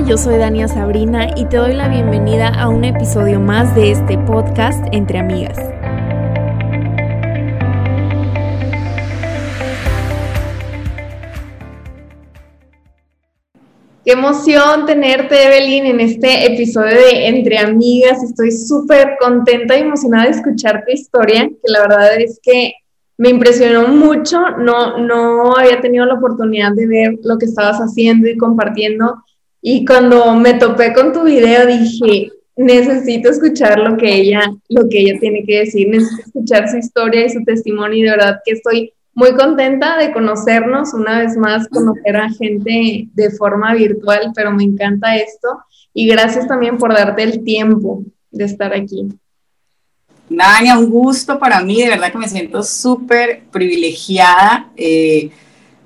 Yo soy Dania Sabrina y te doy la bienvenida a un episodio más de este podcast Entre Amigas. Qué emoción tenerte, Evelyn, en este episodio de Entre Amigas. Estoy súper contenta y emocionada de escuchar tu historia, que la verdad es que me impresionó mucho. No, no había tenido la oportunidad de ver lo que estabas haciendo y compartiendo y cuando me topé con tu video dije, necesito escuchar lo que ella, lo que ella tiene que decir, necesito escuchar su historia y su testimonio y de verdad que estoy muy contenta de conocernos, una vez más conocer a gente de forma virtual, pero me encanta esto y gracias también por darte el tiempo de estar aquí. Dania, un gusto para mí, de verdad que me siento súper privilegiada. Eh,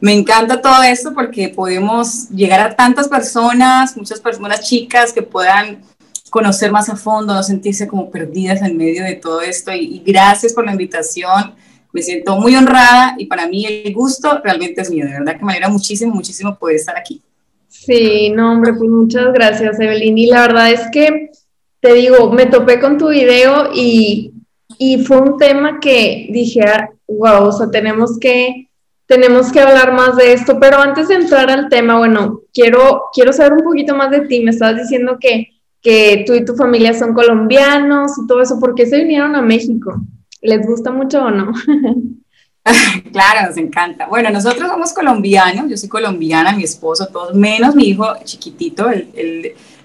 me encanta todo esto porque podemos llegar a tantas personas, muchas personas chicas que puedan conocer más a fondo, no sentirse como perdidas en medio de todo esto. Y, gracias por la invitación. Me siento muy honrada y para mí el gusto realmente es mío. De verdad que me alegra muchísimo, muchísimo poder estar aquí. Sí, no, hombre, pues muchas gracias, Evelyn. Y la verdad es que te digo, me topé con tu video y, y fue un tema que dije, wow, o sea, tenemos que tenemos que hablar más de esto, pero antes de entrar al tema, bueno, quiero, quiero saber un poquito más de ti. Me estabas diciendo que, que tú y tu familia son colombianos y todo eso. ¿Por qué se vinieron a México? ¿Les gusta mucho o no? claro, nos encanta. Bueno, nosotros somos colombianos, yo soy colombiana, mi esposo, todos, menos mi hijo chiquitito,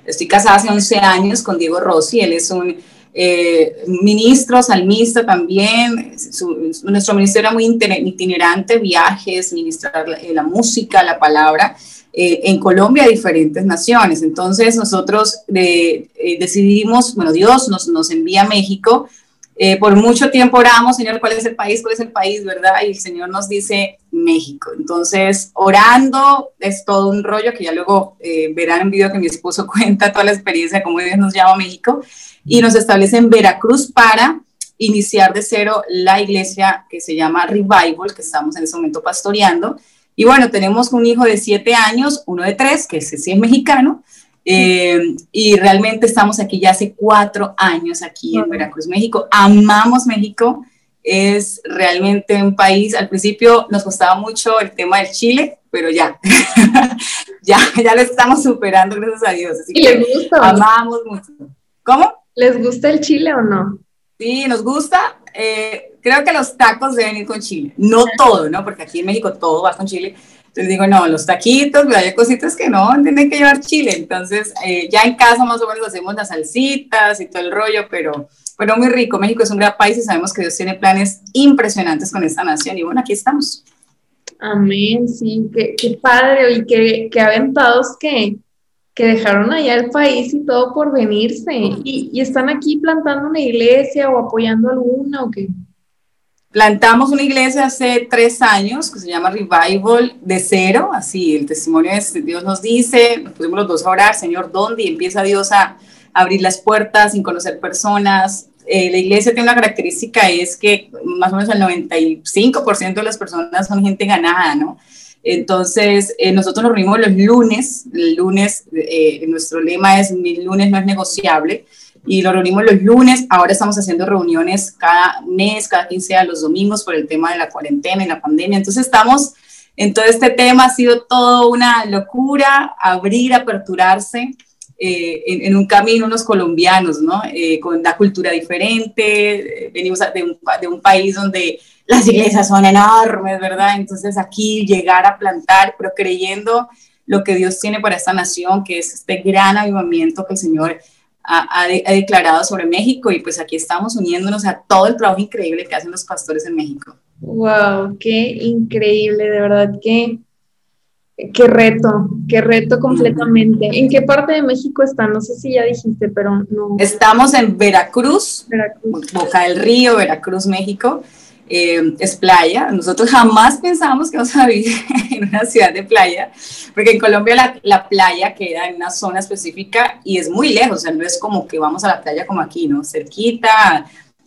estoy casada hace 11 años con Diego Rossi, él es un eh, ministro, salmista también. nuestro ministerio era muy itinerante, viajes, ministrar la, eh, música, la palabra. Eh, en Colombia, diferentes naciones. Entonces nosotros eh, decidimos, bueno, Dios nos, nos envía a México. Por mucho tiempo oramos, Señor, ¿cuál es el país? ¿Cuál es el país? ¿Verdad? Y el Señor nos dice México. Entonces, orando es todo un rollo que ya luego verán en video que mi esposo cuenta toda la experiencia de cómo Dios nos llama a México y nos establece en Veracruz para iniciar de cero la iglesia que se llama Revival, que estamos en ese momento pastoreando. Y bueno, tenemos un hijo de siete años, uno de tres, que ese sí es mexicano, eh, y realmente estamos aquí ya hace cuatro años aquí en Veracruz, México. Amamos México, es realmente un país, al principio nos costaba mucho el tema del Chile, pero ya, ya, ya lo estamos superando, gracias a Dios. Así que amamos mucho. ¿Cómo? ¿Les gusta el chile o no? Sí, nos gusta. Eh, creo que los tacos deben ir con chile. No todo, ¿no? Porque aquí en México todo va con chile. Entonces digo, no, los taquitos, pero hay cositas que no, tienen que llevar chile. Entonces, eh, ya en casa más o menos hacemos las salsitas y todo el rollo, pero, pero muy rico. México es un gran país y sabemos que Dios tiene planes impresionantes con esta nación. Y bueno, aquí estamos. Amén, sí, qué, qué padre y qué, qué aventados que, que dejaron allá el país y todo por venirse. ¿Y, están aquí plantando una iglesia o apoyando alguna o qué? Plantamos una iglesia hace tres años que se llama Revival de cero, así el testimonio es, Dios nos dice, nos pusimos los dos a orar, Señor, ¿dónde? Y empieza Dios a abrir las puertas sin conocer personas. Eh, la iglesia tiene una característica, es que más o menos el 95% de las personas son gente ganada, ¿no? Entonces, eh, nosotros nos reunimos los lunes, el lunes, eh, nuestro lema es mi lunes no es negociable, y lo reunimos los lunes, ahora estamos haciendo reuniones cada mes, cada 15 días, los domingos por el tema de la cuarentena y la pandemia, entonces estamos en todo este tema, ha sido todo una locura, abrir, aperturarse. Eh, en, un camino unos colombianos, ¿no? con la cultura diferente, venimos de un, de un país donde las iglesias son enormes, ¿verdad? Entonces aquí llegar a plantar, pero creyendo lo que Dios tiene para esta nación, que es este gran avivamiento que el Señor ha, declarado sobre México y pues aquí estamos uniéndonos a todo el trabajo increíble que hacen los pastores en México. Wow, qué increíble, de verdad que qué reto, qué reto completamente. ¿En qué parte de México están? No sé si ya dijiste, pero no. Estamos en Veracruz, Veracruz. Boca del Río, Veracruz, México. Eh, es playa. Nosotros jamás pensamos que vamos a vivir en una ciudad de playa, porque en Colombia la, la, playa queda en una zona específica y es muy lejos, o no es como que vamos a la playa como aquí, ¿no? Cerquita,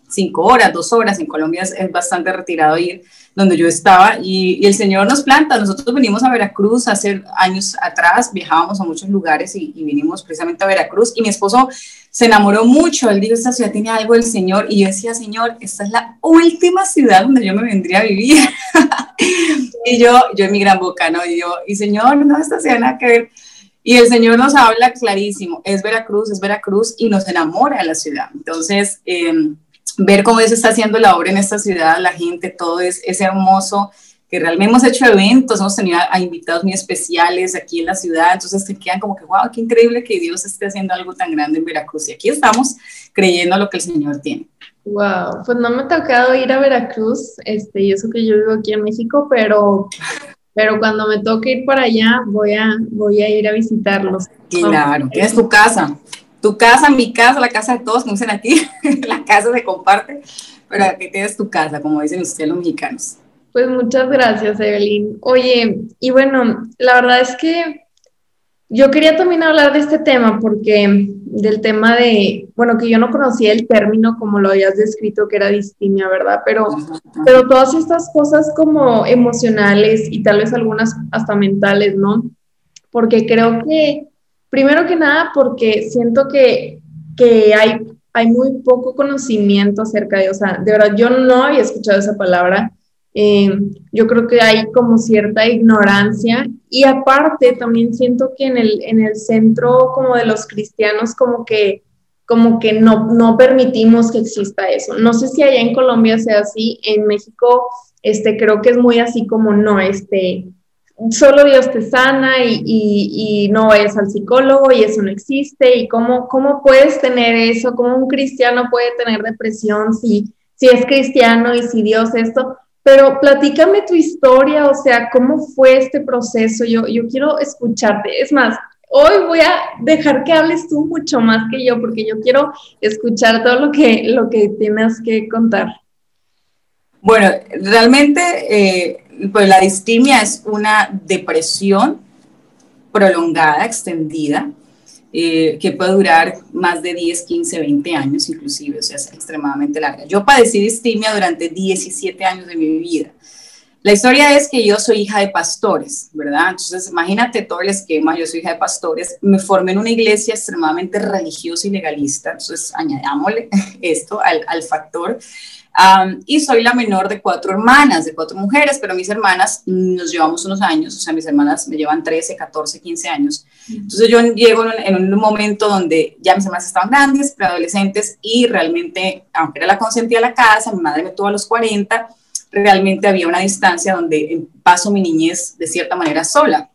cinco horas, dos horas, en Colombia es, bastante retirado ir donde yo estaba y, el Señor nos planta, nosotros venimos a Veracruz hace años atrás, viajábamos a muchos lugares y vinimos precisamente a Veracruz y mi esposo se enamoró mucho, él dijo, esta ciudad tiene algo del Señor y yo decía, Señor, esta es la última ciudad donde yo me vendría a vivir. y yo, yo en mi gran boca, ¿no? Y yo, y Señor, no, esta ciudad nada que ver. Y el Señor nos habla clarísimo, es Veracruz, es Veracruz y nos enamora de la ciudad. Entonces, em, ver cómo Dios está haciendo la obra en esta ciudad, la gente, todo es, es hermoso, que realmente hemos hecho eventos, hemos tenido a, invitados muy especiales aquí en la ciudad, entonces te quedan como que, wow, qué increíble que Dios esté haciendo algo tan grande en Veracruz. Y aquí estamos creyendo lo que el Señor tiene. Wow, pues no me ha tocado ir a Veracruz, este, y eso que yo vivo aquí en México, pero pero cuando me toque ir para allá, voy a, voy a ir a visitarlos. Claro, es tu casa, tu casa, mi casa, la casa de todos, como dicen aquí, la casa se comparte, pero aquí tienes tu casa, como dicen ustedes los mexicanos. Pues muchas gracias, Evelyn. Oye, y bueno, la verdad es que yo quería también hablar de este tema porque del tema de, bueno, que yo no conocía el término como lo habías descrito, que era distimia, ¿verdad? Pero, pero todas estas cosas como emocionales y tal vez algunas hasta mentales, ¿no? Porque creo que, primero que nada, porque siento que, que hay, hay muy poco conocimiento acerca de, o sea, de verdad, yo no había escuchado esa palabra eh, yo creo que hay como cierta ignorancia. Y aparte también siento que en el, en el centro como de los cristianos como que como que no, no permitimos que exista eso. No sé si allá en Colombia sea así, en México este, creo que es muy así como no, este, solo Dios te sana y, y, no vayas al psicólogo y eso no existe. Y cómo, cómo puedes tener eso, cómo un cristiano puede tener depresión si, si es cristiano y si Dios esto, pero platícame tu historia, o sea, cómo fue este proceso. Yo, yo quiero escucharte. Es más, hoy voy a dejar que hables tú mucho más que yo, porque yo quiero escuchar todo lo que, lo que tienes que contar. Bueno, realmente, eh, pues la distimia es una depresión prolongada, extendida, eh, que puede durar más de 10, 15, 20 años inclusive, o sea, es extremadamente larga. Yo padecí distimia durante 17 años de mi vida. La historia es que yo soy hija de pastores, ¿verdad? Entonces, imagínate todo el esquema, yo soy hija de pastores, me formé en una iglesia extremadamente religiosa y legalista, entonces añadámosle esto al, al factor y soy la menor de cuatro hermanas, de cuatro mujeres, pero mis hermanas nos llevamos unos años, o sea, mis hermanas me llevan 13, 14, 15 años. Entonces yo llego en un, momento donde ya mis hermanas estaban grandes, preadolescentes, y realmente, aunque era la consentida de la casa, mi madre me tuvo a los 40, realmente había una distancia donde paso mi niñez de cierta manera sola.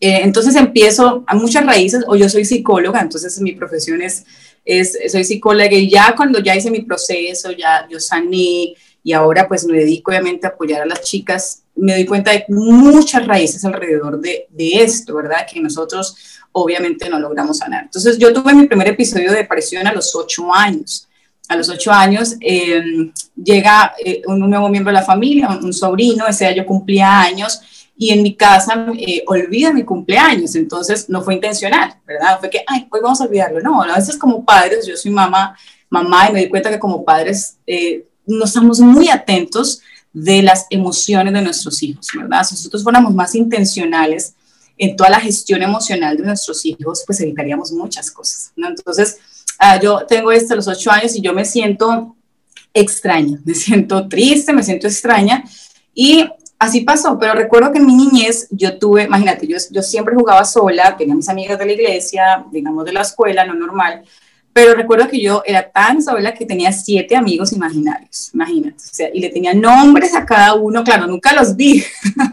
Eh, entonces empiezo a muchas raíces, o yo soy psicóloga, entonces mi profesión es es, soy psicóloga y ya cuando ya hice mi proceso, ya yo sané y ahora pues me dedico obviamente a apoyar a las chicas, me doy cuenta de muchas raíces alrededor de, de esto, ¿verdad? Que nosotros obviamente no logramos sanar. Entonces yo tuve mi primer episodio de depresión a los ocho años. A los ocho años em, llega eh, un nuevo miembro de la familia, un, un sobrino, ese año cumplía años y en mi casa eh, olvida mi cumpleaños, entonces no fue intencional, ¿verdad? Fue que, ay, hoy vamos a olvidarlo, no, a veces como padres, yo soy mamá, mamá y me di cuenta que como padres eh, no estamos muy atentos de las emociones de nuestros hijos, ¿verdad? Si nosotros fuéramos más intencionales en toda la gestión emocional de nuestros hijos, pues evitaríamos muchas cosas, ¿no? Entonces, ah, yo tengo esto a los ocho años y yo me siento extraña, me siento triste, me siento extraña y así pasó, pero recuerdo que en mi niñez yo tuve, imagínate, yo, yo siempre jugaba sola, tenía mis amigas de la iglesia, digamos de la escuela, no normal, pero recuerdo que yo era tan sola que tenía siete amigos imaginarios, imagínate, o sea, y le tenía nombres a cada uno, claro, nunca los vi,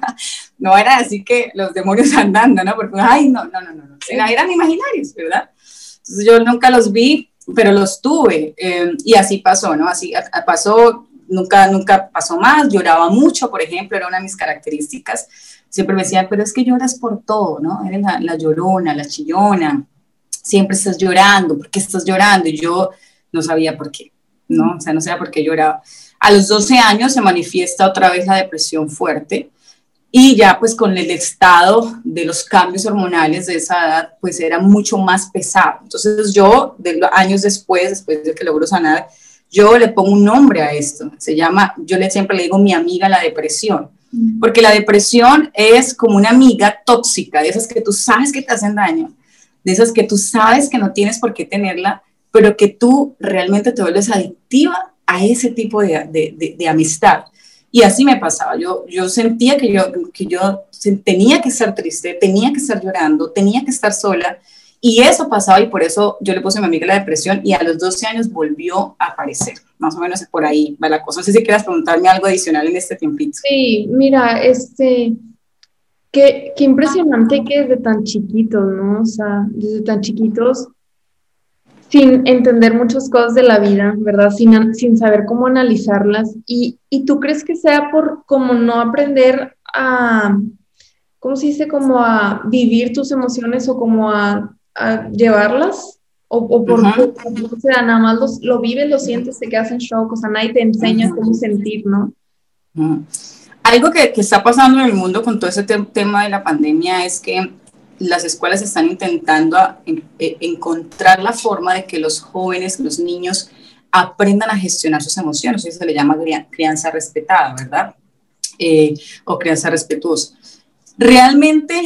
no era así que los demonios andando, ¿no? Porque, ay, no, no, no, no, no. eran imaginarios, ¿verdad? Entonces yo nunca los vi, pero los tuve, eh, y así pasó, ¿no? Así pasó nunca, nunca pasó más, lloraba mucho, por ejemplo, era una de mis características. Siempre me decían, pero es que lloras por todo, ¿no? Eres la, llorona, la chillona, siempre estás llorando, ¿por qué estás llorando? Y yo no sabía por qué, ¿no? O sea, no sabía por qué lloraba. A los 12 años se manifiesta otra vez la depresión fuerte y ya pues con el estado de los cambios hormonales de esa edad, pues era mucho más pesado. Entonces yo, de años después, después de que logro sanar, Yo le pongo un nombre a esto, se llama, yo le siempre le digo mi amiga la depresión, mm. porque la depresión es como una amiga tóxica, de esas que tú sabes que te hacen daño, de esas que tú sabes que no tienes por qué tenerla, pero que tú realmente te vuelves adictiva a ese tipo de, de, amistad. Y así me pasaba, yo, yo sentía que yo, que yo tenía que estar triste, tenía que estar llorando, tenía que estar sola, y eso pasaba y por eso yo le puse a mi amiga la depresión y a los 12 años volvió a aparecer. Más o menos por ahí va la cosa. No sé si quieras preguntarme algo adicional en este tiempito. Sí, mira, este, qué, qué impresionante que desde tan chiquitos, ¿no? O sea, desde tan chiquitos, sin entender muchas cosas de la vida, ¿verdad? Sin, sin saber cómo analizarlas. Y, y tú crees que sea por como no aprender a, ¿cómo se dice? Como a vivir tus emociones o como a llevarlas o, por, o sea, nada más lo vives, lo sientes, te quedas en shock, o sea, nadie te enseña cómo sentir, ¿no? Algo que, que, está pasando en el mundo con todo ese tema de la pandemia es que las escuelas están intentando e, encontrar la forma de que los jóvenes, los niños, aprendan a gestionar sus emociones. Eso se le llama crianza respetada, ¿verdad? Eh, o crianza respetuosa. Realmente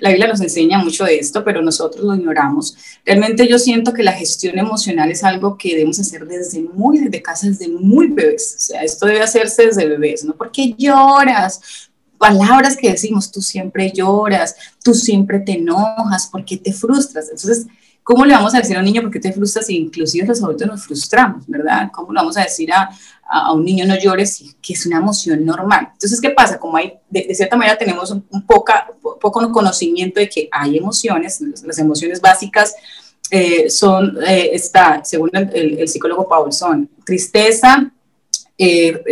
la Biblia nos enseña mucho de esto, pero nosotros lo ignoramos. Realmente yo siento que la gestión emocional es algo que debemos hacer desde muy, desde casa, desde muy bebés. O sea, esto debe hacerse desde bebés, ¿no? Porque lloras, palabras que decimos, tú siempre lloras, tú siempre te enojas, porque te frustras. Entonces, ¿cómo le vamos a decir a un niño por qué te frustras si inclusive los adultos nos frustramos, ¿verdad? ¿Cómo le vamos a decir a, a, un niño no llores, que es una emoción normal. Entonces, ¿qué pasa? Como hay, de, cierta manera tenemos un, poca, poco conocimiento de que hay emociones, las emociones básicas eh, son, eh, está, según el, psicólogo Paul, son tristeza, eh,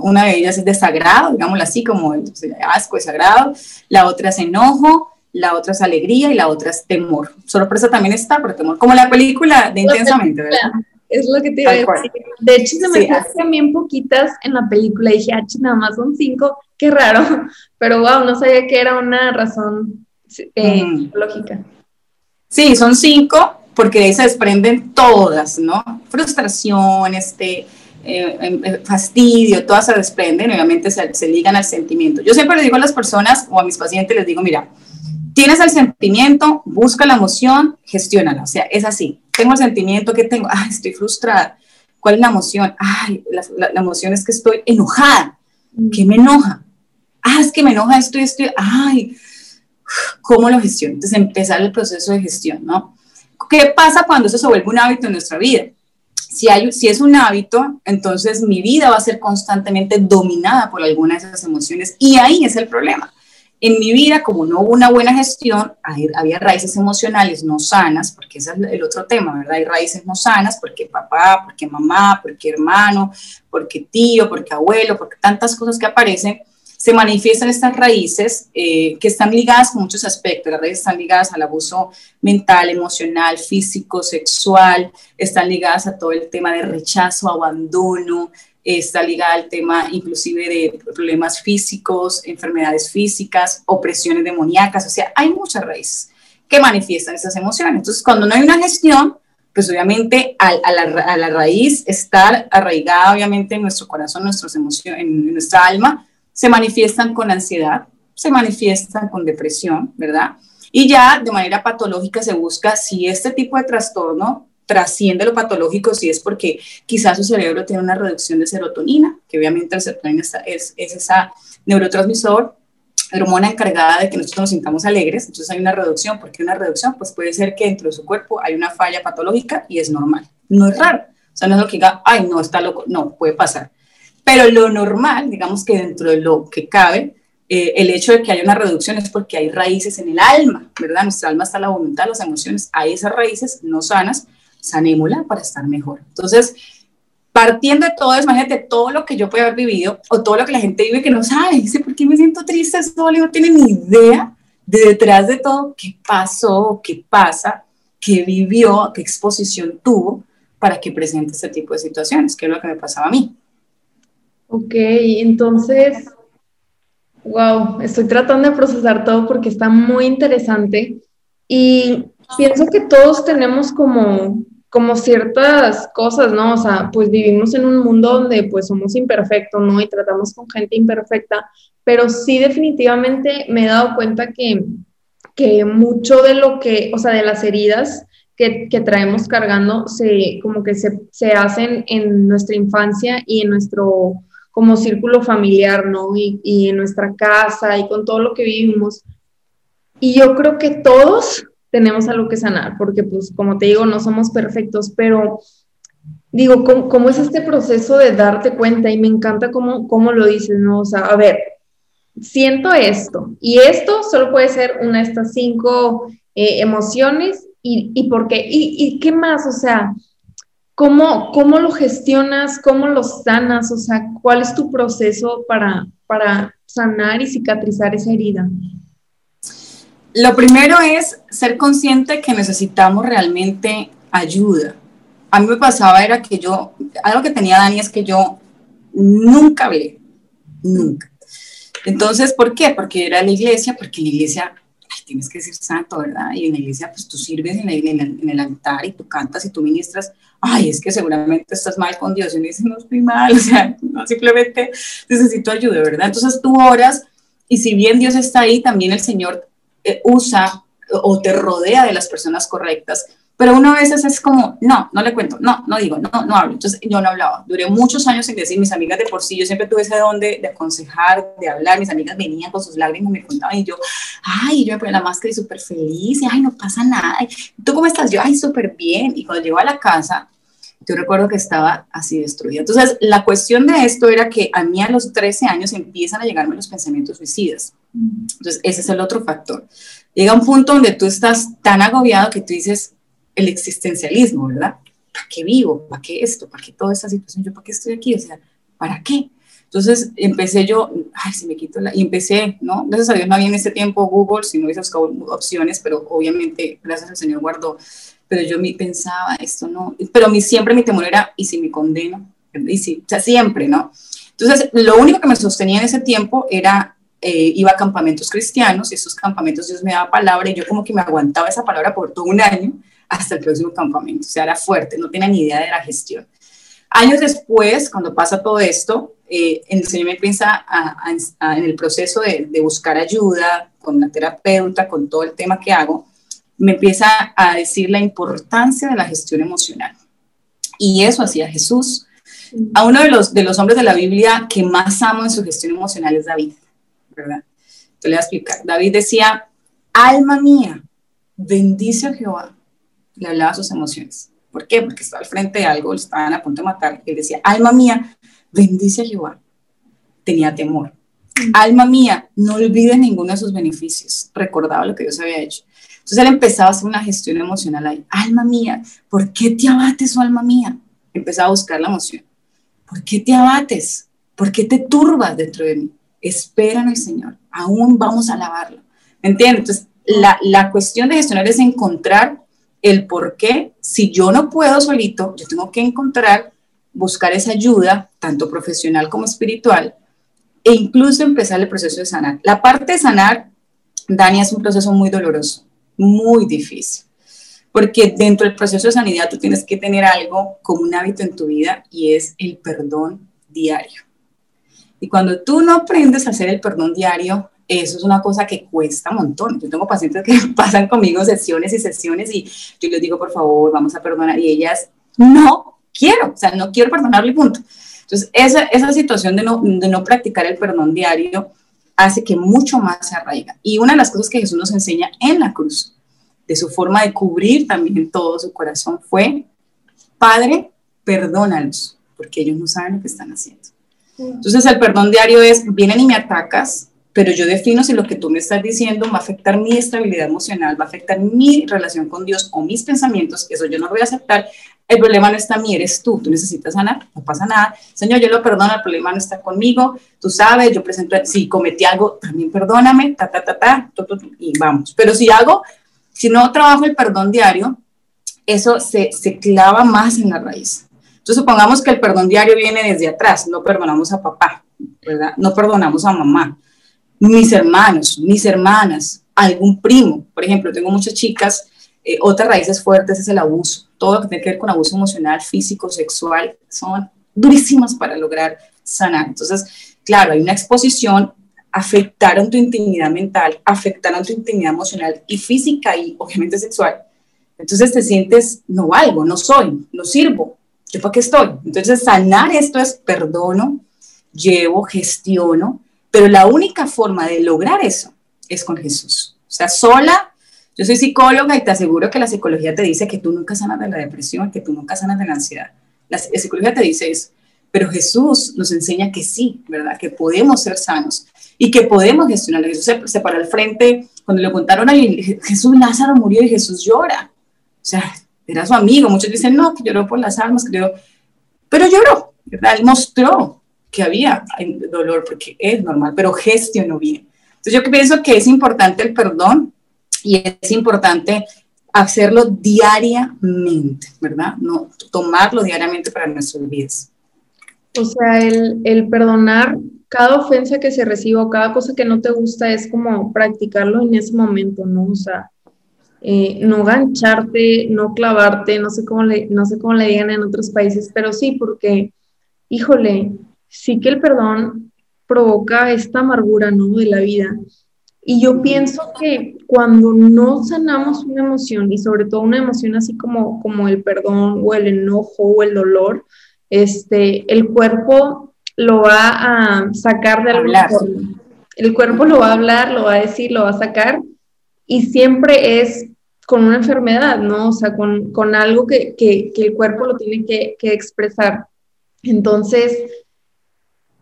una de ellas es desagrado, digámoslo así, como el asco, desagrado, la otra es enojo, la otra es alegría y la otra es temor. Sorpresa también está, pero temor, como la película de Intensamente, ¿verdad? es lo que te iba a decir. De hecho, se me quedaron también poquitas en la película. Dije, ah, nada más son cinco, qué raro. Pero wow, no sabía que era una razón eh, lógica. Sí, son cinco, porque de ahí se desprenden todas, ¿no? Frustración, este, eh, em, eh, fastidio, todas se desprenden, obviamente se, se ligan al sentimiento. Yo siempre le digo a las personas o a mis pacientes, les digo, mira, tienes el sentimiento, busca la emoción, gestiónala. O sea, es así. Tengo el sentimiento que tengo, ay, estoy frustrada. ¿Cuál es la emoción? Ay, la, emoción es que estoy enojada. ¿Qué me enoja? Ah, es que me enoja esto y esto. Ay, ¿cómo lo gestiono? Entonces, empezar el proceso de gestión, ¿no? ¿Qué pasa cuando eso se vuelve un hábito en nuestra vida? Si, hay, si es un hábito, entonces mi vida va a ser constantemente dominada por alguna de esas emociones y ahí es el problema en mi vida, como no hubo una buena gestión, había raíces emocionales no sanas, porque ese es el otro tema, ¿verdad? Hay raíces no sanas, porque papá, porque mamá, porque hermano, porque tío, porque abuelo, porque tantas cosas que aparecen, se manifiestan estas raíces eh, que están ligadas con muchos aspectos. Las raíces están ligadas al abuso mental, emocional, físico, sexual, están ligadas a todo el tema de rechazo, abandono, está ligada al tema inclusive de problemas físicos, enfermedades físicas, opresiones demoníacas, o sea, hay muchas raíces que manifiestan esas emociones. Entonces, cuando no hay una gestión, pues obviamente a, la, raíz estar arraigada obviamente en nuestro corazón, nuestras emociones, en nuestra alma, se manifiestan con ansiedad, se manifiestan con depresión, ¿verdad? Y ya de manera patológica se busca si este tipo de trastorno trasciende lo patológico si es porque quizás su cerebro tiene una reducción de serotonina, que obviamente la serotonina es, es esa neurotransmisor, hormona encargada de que nosotros nos sintamos alegres, entonces hay una reducción, ¿por qué una reducción? Pues puede ser que dentro de su cuerpo hay una falla patológica y es normal, no es raro, o sea, no es lo que diga, ay, no, está loco, no, puede pasar. Pero lo normal, digamos que dentro de lo que cabe, eh, el hecho de que haya una reducción es porque hay raíces en el alma, ¿verdad? Nuestra alma está la voluntad, las emociones, hay esas raíces no sanas sanémosla para estar mejor. Entonces, partiendo de todo eso, imagínate todo lo que yo puedo haber vivido o todo lo que la gente vive que no sabe, dice, ¿por qué me siento triste? Solo no tiene ni idea de detrás de todo qué pasó, qué pasa, qué vivió, qué exposición tuvo para que presente este tipo de situaciones, que es lo que me pasaba a mí. Ok, entonces, wow, estoy tratando de procesar todo porque está muy interesante y pienso que todos tenemos como como ciertas cosas, ¿no? O sea, pues vivimos en un mundo donde pues somos imperfectos, ¿no? Y tratamos con gente imperfecta, pero sí definitivamente me he dado cuenta que, que mucho de lo que, o sea, de las heridas que, que traemos cargando, se, como que se, se, hacen en nuestra infancia y en nuestro como círculo familiar, ¿no? Y, y en nuestra casa y con todo lo que vivimos. Y yo creo que todos tenemos algo que sanar, porque pues como te digo, no somos perfectos, pero digo, ¿cómo, es este proceso de darte cuenta? Y me encanta cómo, cómo lo dices, ¿no? O sea, a ver, siento esto, y esto solo puede ser una de estas cinco eh, emociones, y, y por qué, y, y, qué más, o sea, ¿cómo, ¿cómo lo gestionas, cómo lo sanas, o sea, cuál es tu proceso para, para sanar y cicatrizar esa herida? Lo primero es ser consciente que necesitamos realmente ayuda. A mí me pasaba era que yo, algo que tenía Dani es que yo nunca hablé, nunca. Entonces, ¿por qué? Porque era la iglesia, porque la iglesia tienes que ser santo, ¿verdad? Y en la iglesia, pues tú sirves en, en, el, altar y tú cantas y tú ministras. Ay, es que seguramente estás mal con Dios. Y me dice, no estoy mal, o sea, no, simplemente necesito ayuda, ¿verdad? Entonces tú oras y si bien Dios está ahí, también el Señor eh, usa o te rodea de las personas correctas, pero uno a veces es como, no, no le cuento, no, no digo, no, no hablo. Entonces yo no hablaba. Duré muchos años sin decir, mis amigas de por sí, yo siempre tuve ese don de, aconsejar, de hablar, mis amigas venían con sus lágrimas, me contaban y yo, ay, yo me ponía la máscara y súper feliz, y ay, no pasa nada. ¿Tú cómo estás? Yo, ay, súper bien. Y cuando llego a la casa, yo recuerdo que estaba así destruida. Entonces, la cuestión de esto era que a mí a los 13 años empiezan a llegarme los pensamientos suicidas. Entonces, ese es el otro factor. Llega un punto donde tú estás tan agobiado que tú dices el existencialismo, ¿verdad? ¿Para qué vivo? ¿Para qué esto? ¿Para qué toda esta situación? ¿Yo para qué estoy aquí? O sea, ¿para qué? Entonces empecé yo, ay, si me quito la... Y empecé, ¿no? Gracias a Dios no había en ese tiempo Google, si no hubiese buscado opciones, pero obviamente, gracias al Señor guardó. Pero yo me pensaba, esto no... Pero mi, siempre mi temor era, ¿y si me condeno? Y si, o sea, siempre, ¿no? Entonces, lo único que me sostenía en ese tiempo era eh, iba a campamentos cristianos y esos campamentos Dios me daba palabra y yo como que me aguantaba esa palabra por todo un año hasta el próximo campamento. O sea, era fuerte, no tenía ni idea de la gestión. Años después, cuando pasa todo esto, eh, el Señor me empieza en el proceso de, de, buscar ayuda con la terapeuta, con todo el tema que hago, me empieza a decir la importancia de la gestión emocional. Y eso hacía Jesús. A uno de los, de los hombres de la Biblia que más amo en su gestión emocional es David. ¿Verdad? Te voy a explicar. David decía, alma mía, bendice a Jehová. Le hablaba sus emociones. ¿Por qué? Porque estaba al frente de algo, estaban a punto de matar. Él decía, alma mía, bendice a Jehová. Tenía temor. Alma mía, no olvides ninguno de sus beneficios. Recordaba lo que Dios había hecho. Entonces él empezaba a hacer una gestión emocional ahí. Alma mía, ¿por qué te abates, oh alma mía? Empezaba a buscar la emoción. ¿Por qué te abates? ¿Por qué te turbas dentro de mí? Espera en el Señor, aún vamos a alabarlo. ¿Entiendes? Entonces, la, la cuestión de gestionar es encontrar el por qué, si yo no puedo solito, yo tengo que encontrar, buscar esa ayuda, tanto profesional como espiritual, e incluso empezar el proceso de sanar. La parte de sanar, Dani, es un proceso muy doloroso, muy difícil, porque dentro del proceso de sanidad tú tienes que tener algo como un hábito en tu vida y es el perdón diario. Y cuando tú no aprendes a hacer el perdón diario, eso es una cosa que cuesta un montón. Yo tengo pacientes que pasan conmigo sesiones y sesiones y yo les digo, por favor, vamos a perdonar. Y ellas, no quiero, o sea, no quiero perdonarle, punto. Entonces, esa, esa situación de no, de no practicar el perdón diario hace que mucho más se arraiga. Y una de las cosas que Jesús nos enseña en la cruz, de su forma de cubrir también en todo su corazón, fue, Padre, perdónalos, porque ellos no saben lo que están haciendo. Entonces el perdón diario es, vienen y me atacas, pero yo defino si lo que tú me estás diciendo va a afectar mi estabilidad emocional, va a afectar mi relación con Dios o mis pensamientos, eso yo no lo voy a aceptar. El problema no está en mí, eres tú, tú necesitas sanar, no pasa nada. Señor, yo lo perdono, el problema no está conmigo, tú sabes, yo presento, si cometí algo, también perdóname, ta, ta, ta, ta, y vamos. Pero si hago, si no trabajo el perdón diario, eso se clava más en la raíz. Entonces, supongamos que el perdón diario viene desde atrás, no perdonamos a papá, ¿verdad? No perdonamos a mamá, mis hermanos, mis hermanas, algún primo. Por ejemplo, tengo muchas chicas Eh, otras raíces fuertes es el abuso. Todo lo que tiene que ver con abuso emocional, físico, sexual, son durísimas para lograr sanar. Entonces, claro, hay una exposición, afectaron tu intimidad mental, afectaron tu intimidad emocional y física y obviamente sexual. Entonces te sientes, no valgo, no soy, no sirvo, ¿yo para qué estoy? Entonces sanar esto es perdono, llevo, gestiono, pero la única forma de lograr eso es con Jesús. O sea, sola, yo soy psicóloga y te aseguro que la psicología te dice que tú nunca sanas de la depresión, que tú nunca sanas de la ansiedad. La, psicología te dice eso, pero Jesús nos enseña que sí, ¿verdad? Que podemos ser sanos y que podemos gestionar. Jesús se, se paró al frente, cuando le contaron a Jesús, Lázaro murió y Jesús llora. O sea, era su amigo. Muchos dicen, no, que lloró por las almas, creo. Pero lloró, ¿verdad? Él mostró que había dolor porque es normal, pero gestionó bien. Entonces yo pienso que es importante el perdón y es importante hacerlo diariamente, ¿verdad? No tomarlo diariamente para nuestras vidas. O sea, el, el perdonar cada ofensa que se reciba o cada cosa que no te gusta es como practicarlo en ese momento, ¿no? O sea, eh, no gancharte, no clavarte, no sé, cómo le, no sé cómo le digan en otros países, pero sí, porque, híjole, sí que el perdón provoca esta amargura, ¿no? De la vida. Y yo pienso que cuando no sanamos una emoción, y sobre todo una emoción así como, como el perdón o el enojo o el dolor, este, el cuerpo lo va a sacar de alguna forma. El cuerpo lo va a hablar, lo va a decir, lo va a sacar, y siempre es con una enfermedad, ¿no? O sea, con, algo que, el cuerpo lo tiene que, expresar. Entonces,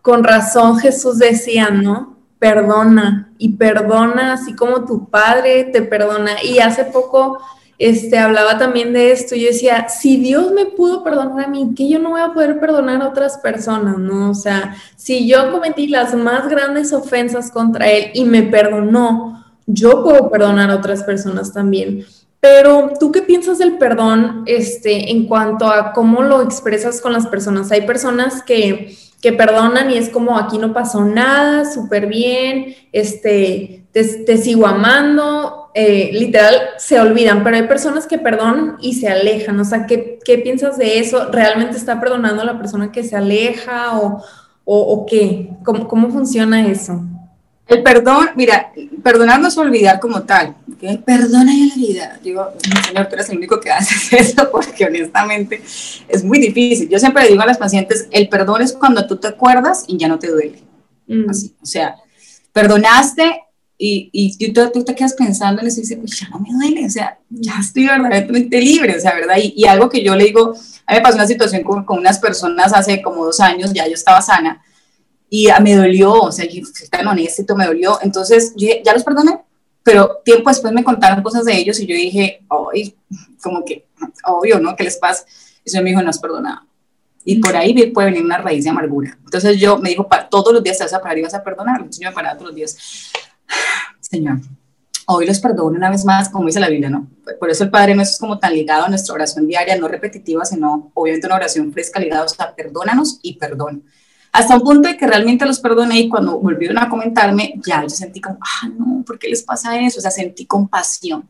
con razón Jesús decía, ¿no? Perdona y perdona así como tu padre te perdona. Y hace poco este, hablaba también de esto. Yo decía, si Dios me pudo perdonar a mí, que yo no voy a poder perdonar a otras personas, ¿no? O sea, si yo cometí las más grandes ofensas contra Él y me perdonó, yo puedo perdonar a otras personas también. Pero tú qué piensas del perdón este, en cuanto a cómo lo expresas con las personas? Hay personas que, que perdonan y es como aquí no pasó nada, súper bien, este, te, sigo amando, eh, literal se olvidan, pero hay personas que perdonan y se alejan. O sea, ¿qué, qué piensas de eso? ¿Realmente está perdonando a la persona que se aleja o, o, o qué? ¿Cómo, ¿Cómo funciona eso? El perdón, mira, perdonar no es olvidar como tal. Perdona y olvida. Digo, señor, tú eres el único que hace eso porque honestamente es muy difícil. Yo siempre le digo a las pacientes, el perdón es cuando tú te acuerdas y ya no te duele. Mm. Así, o sea, perdonaste y, y tú, te quedas pensando en eso y dices, pues ya no me duele, o sea, ya estoy verdaderamente libre, o sea, ¿verdad? Y, algo que yo le digo, a mí me pasó una situación con, con unas personas hace como dos años, ya yo estaba sana, y me dolió, o sea, yo tan honesto, me dolió. Entonces, yo ya los perdoné, pero tiempo después me contaron cosas de ellos y yo dije, ay, como que, obvio, ¿no? ¿Qué les pasa? Y eso me dijo, no has perdonado. Y por ahí puede venir una raíz de amargura. Entonces yo me dijo, todos los días te vas a parar y vas a perdonar. Entonces yo me paraba todos los días. Señor, hoy los perdono una vez más, como dice la Biblia, ¿no? Por eso el Padre nuestro es como tan ligado a nuestra oración diaria, no repetitiva, sino obviamente una oración fresca ligada, o sea, perdónanos y perdón hasta un punto de que realmente los perdoné y cuando volvieron a comentarme, ya yo sentí como, ah, no, ¿por qué les pasa eso? O sea, sentí compasión.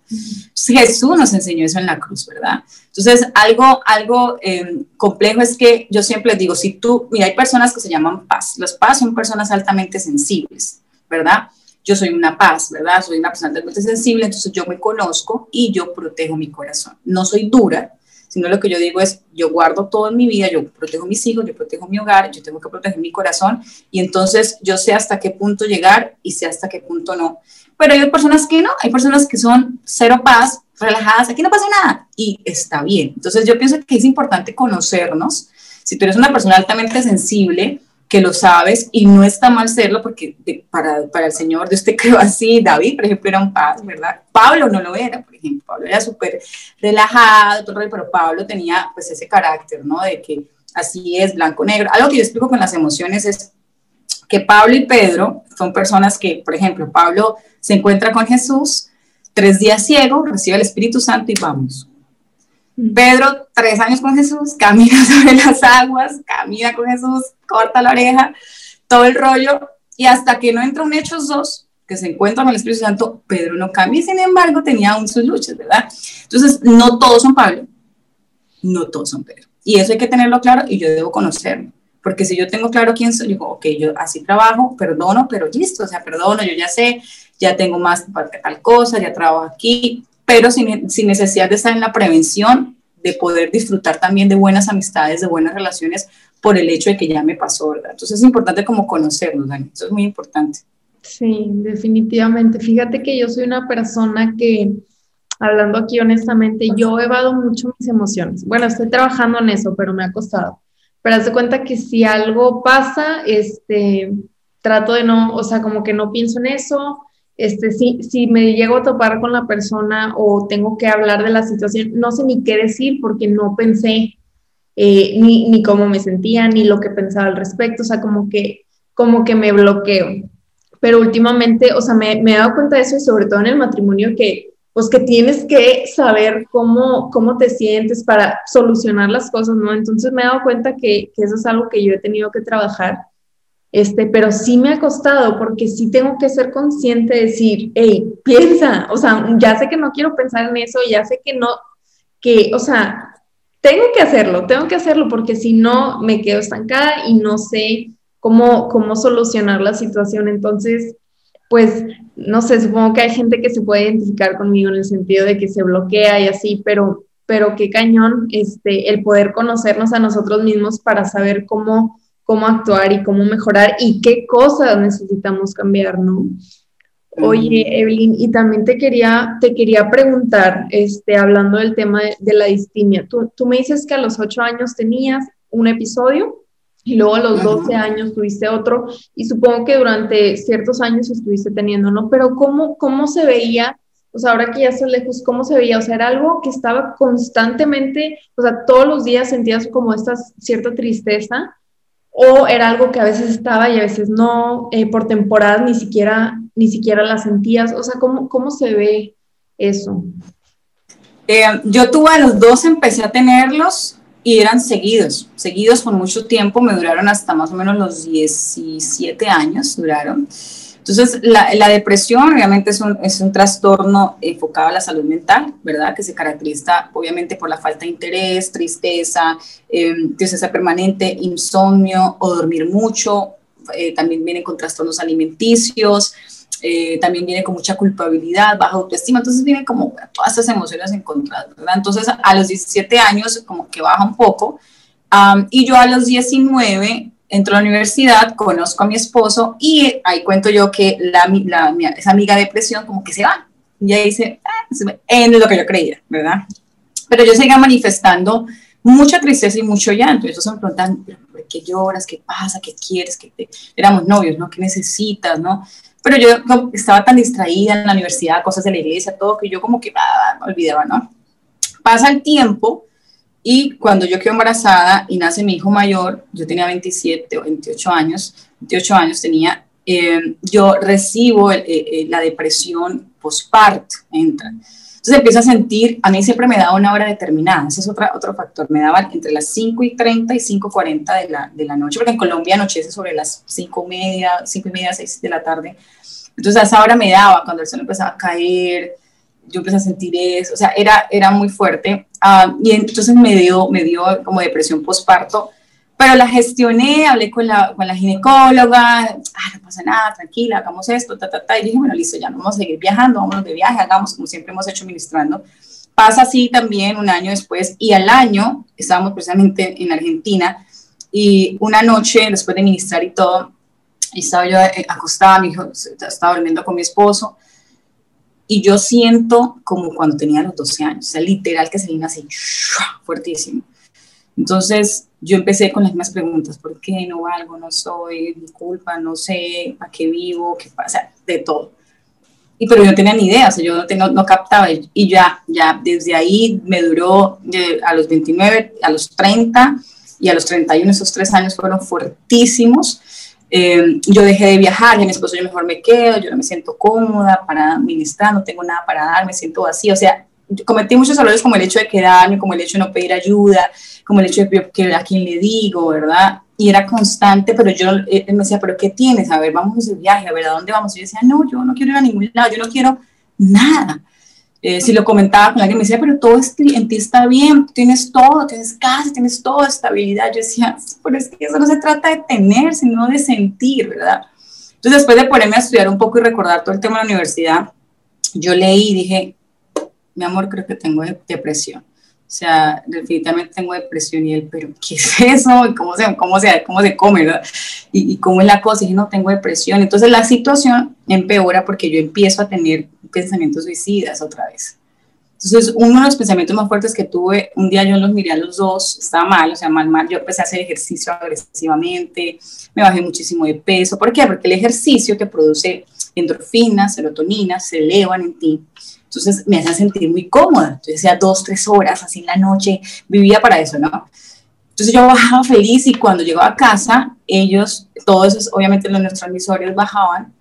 Jesús nos enseñó eso en la cruz, ¿verdad? Entonces, algo, algo em, complejo es que yo siempre les digo, si tú, mira, hay personas que se llaman paz. Los paz son personas altamente sensibles, ¿verdad? Yo soy una paz, ¿verdad? Soy una persona altamente sensible, entonces yo me conozco y yo protejo mi corazón. No soy dura, sino lo que yo digo es, yo guardo todo en mi vida, yo protejo mis hijos, yo protejo mi hogar, yo tengo que proteger mi corazón y entonces yo sé hasta qué punto llegar y sé hasta qué punto no. Pero hay personas que no, hay personas que son cero paz, relajadas, aquí no pasa nada y está bien. Entonces yo pienso que es importante conocernos. Si tú eres una persona altamente sensible, que lo sabes y no está mal serlo porque para, para, el Señor Dios te creó así. David, por ejemplo, era un paz, ¿verdad? Pablo no lo era, por ejemplo. Pablo era súper relajado, todo, pero Pablo tenía pues ese carácter, ¿no? De que así es, blanco-negro. Algo que yo explico con las emociones es que Pablo y Pedro son personas que, por ejemplo, Pablo se encuentra con Jesús, tres días ciego, recibe el Espíritu Santo y vamos. Pedro, tres años con Jesús, camina sobre las aguas, camina con Jesús, corta la oreja, todo el rollo, y hasta que no entra un Hechos 2, que se encuentra con el Espíritu Santo, Pedro no cambia y sin embargo tenía aún sus luchas, ¿verdad? Entonces, no todos son Pablo, no todos son Pedro. Y eso hay que tenerlo claro y yo debo conocerlo. Porque si yo tengo claro quién soy, digo, ok, yo así trabajo, perdono, pero listo, o sea, perdono, yo ya sé, ya tengo más para tal cosa, ya trabajo aquí, pero sin, sin necesidad de estar en la prevención, de poder disfrutar también de buenas amistades, de buenas relaciones, por el hecho de que ya me pasó, ¿verdad? Entonces es importante como conocernos, Dani, eso es muy importante. Sí, definitivamente. Fíjate que yo soy una persona que, hablando aquí honestamente, yo evado mucho mis emociones. Bueno, estoy trabajando en eso, pero me ha costado. Pero haz cuenta que si algo pasa, este, trato de no, o sea, como que no pienso en eso. Este, si, si me llego a topar con la persona o tengo que hablar de la situación, no sé ni qué decir porque no pensé eh, ni, ni cómo me sentía, ni lo que pensaba al respecto. O sea, como que, como que me bloqueo pero últimamente, o sea, me, me, he dado cuenta de eso y sobre todo en el matrimonio que, pues que tienes que saber cómo, cómo te sientes para solucionar las cosas, ¿no? Entonces me he dado cuenta que, que eso es algo que yo he tenido que trabajar, este, pero sí me ha costado porque sí tengo que ser consciente de decir, hey, piensa, o sea, ya sé que no quiero pensar en eso, ya sé que no, que, o sea, tengo que hacerlo, tengo que hacerlo porque si no me quedo estancada y no sé cómo, cómo solucionar la situación. Entonces, pues, no sé, supongo que hay gente que se puede identificar conmigo en el sentido de que se bloquea y así, pero, pero qué cañón este, el poder conocernos a nosotros mismos para saber cómo, cómo actuar y cómo mejorar y qué cosas necesitamos cambiar, ¿no? Oye, Evelyn, y también te quería, te quería preguntar, este, hablando del tema de, la distimia, ¿tú, tú me dices que a los ocho años tenías un episodio y luego a los 12 años tuviste otro y supongo que durante ciertos años estuviste teniendo, ¿no? Pero ¿cómo, cómo se veía? O sea, ahora que ya estás lejos, ¿cómo se veía? O sea, era algo que estaba constantemente, o sea, todos los días sentías como esta cierta tristeza o era algo que a veces estaba y a veces no, eh, por temporadas ni siquiera, ni siquiera la sentías. O sea, ¿cómo, cómo se ve eso? Eh, yo tuve a los dos, empecé a tenerlos y eran seguidos, seguidos por mucho tiempo, me duraron hasta más o menos los 17 años, duraron. Entonces, la, la depresión obviamente es un, es un, trastorno enfocado a la salud mental, ¿verdad? Que se caracteriza obviamente por la falta de interés, tristeza, eh, tristeza permanente, insomnio o dormir mucho. Eh, también vienen con trastornos alimenticios, eh, también viene con mucha culpabilidad, baja autoestima, entonces viene como todas esas emociones encontradas, ¿verdad? Entonces a los 17 años como que baja un poco y yo a los 19 entro a la universidad, conozco a mi esposo y ahí cuento yo que la, la, esa amiga de depresión como que se va, y ahí dice, ah, en lo que yo creía, ¿verdad? Pero yo seguía manifestando mucha tristeza y mucho llanto. Y ellos me preguntan, ¿por qué lloras? ¿Qué pasa? ¿Qué quieres? ¿Qué te... Éramos novios, ¿no? ¿Qué necesitas? ¿No? Pero yo estaba tan distraída en la universidad, cosas de la iglesia, todo, que yo como que ah, me olvidaba, ¿no? Pasa el tiempo y cuando yo quedo embarazada y nace mi hijo mayor, yo tenía 27 o 28 años, 28 años tenía, eh, yo recibo eh, eh, la depresión postparto, entra. Entonces empiezo a sentir, a mí siempre me daba una hora determinada, ese es otra, otro factor, me daba entre las 5 y 30 y 5 y 40 de la, de la noche, porque en Colombia anochece sobre las 5 y media, 5 y media, 6 de la tarde. Entonces a esa hora me daba, cuando el sol empezaba a caer, yo empecé a sentir eso, o sea, era, era muy fuerte. Uh, y entonces me dio, me dio como depresión postparto pero la gestioné, hablé con la, con la ginecóloga, ah, no pasa nada, tranquila, hagamos esto, ta, ta, ta, y dije, bueno, listo, ya no vamos a seguir viajando, vámonos de viaje, hagamos como siempre hemos hecho ministrando. Pasa así también un año después, y al año estábamos precisamente en Argentina, y una noche, después de ministrar y todo, estaba yo eh, acostada, mi hijo estaba durmiendo con mi esposo, y yo siento como cuando tenía los 12 años, o sea, literal que vino así, fuertísimo. Entonces, yo empecé con las mismas preguntas, ¿por qué no valgo? No soy, mi culpa, no sé, ¿para qué vivo? ¿Qué pasa? De todo. Y pero yo no tenía ni idea, o sea, yo no, no captaba. Y ya, ya desde ahí me duró a los 29, a los 30 y a los 31, esos tres años fueron fuertísimos. Eh, yo dejé de viajar, y mi esposo yo mejor me quedo, yo no me siento cómoda para administrar, no tengo nada para dar, me siento así, o sea, cometí muchos errores como el hecho de quedarme, como el hecho de no pedir ayuda, como el hecho de que a quién le digo, ¿verdad? y era constante, pero yo eh, me decía, pero ¿qué tienes? A ver, vamos de viaje, a ver, ¿a dónde vamos? Y yo decía, no, yo no quiero ir a ningún lado, yo no quiero nada. Eh, si lo comentaba con alguien, me decía, pero todo en ti está bien, tienes todo, tienes casa, tienes toda estabilidad. Yo decía, pero es que eso no se trata de tener, sino de sentir, ¿verdad? Entonces, después de ponerme a estudiar un poco y recordar todo el tema de la universidad, yo leí y dije, mi amor, creo que tengo depresión. O sea, definitivamente tengo depresión y él, pero ¿qué es eso? cómo se, cómo se, cómo se come? ¿verdad? Y, y, cómo es la cosa? Y no, tengo depresión. Entonces la situación empeora porque yo empiezo a tener pensamientos suicidas otra vez. Entonces, uno de los pensamientos más fuertes que tuve, un día yo los miré a los dos, estaba mal, o sea, mal, mal, yo empecé a hacer ejercicio agresivamente, me bajé muchísimo de peso. ¿Por qué? Porque el ejercicio te produce endorfinas, serotonina, se elevan en ti. Entonces me hacía sentir muy cómoda. Yo decía dos, tres horas, así en la noche, vivía para eso, ¿no? Entonces yo bajaba feliz y cuando llegaba a casa, ellos, todos esos, obviamente los neurotransmisores bajaban,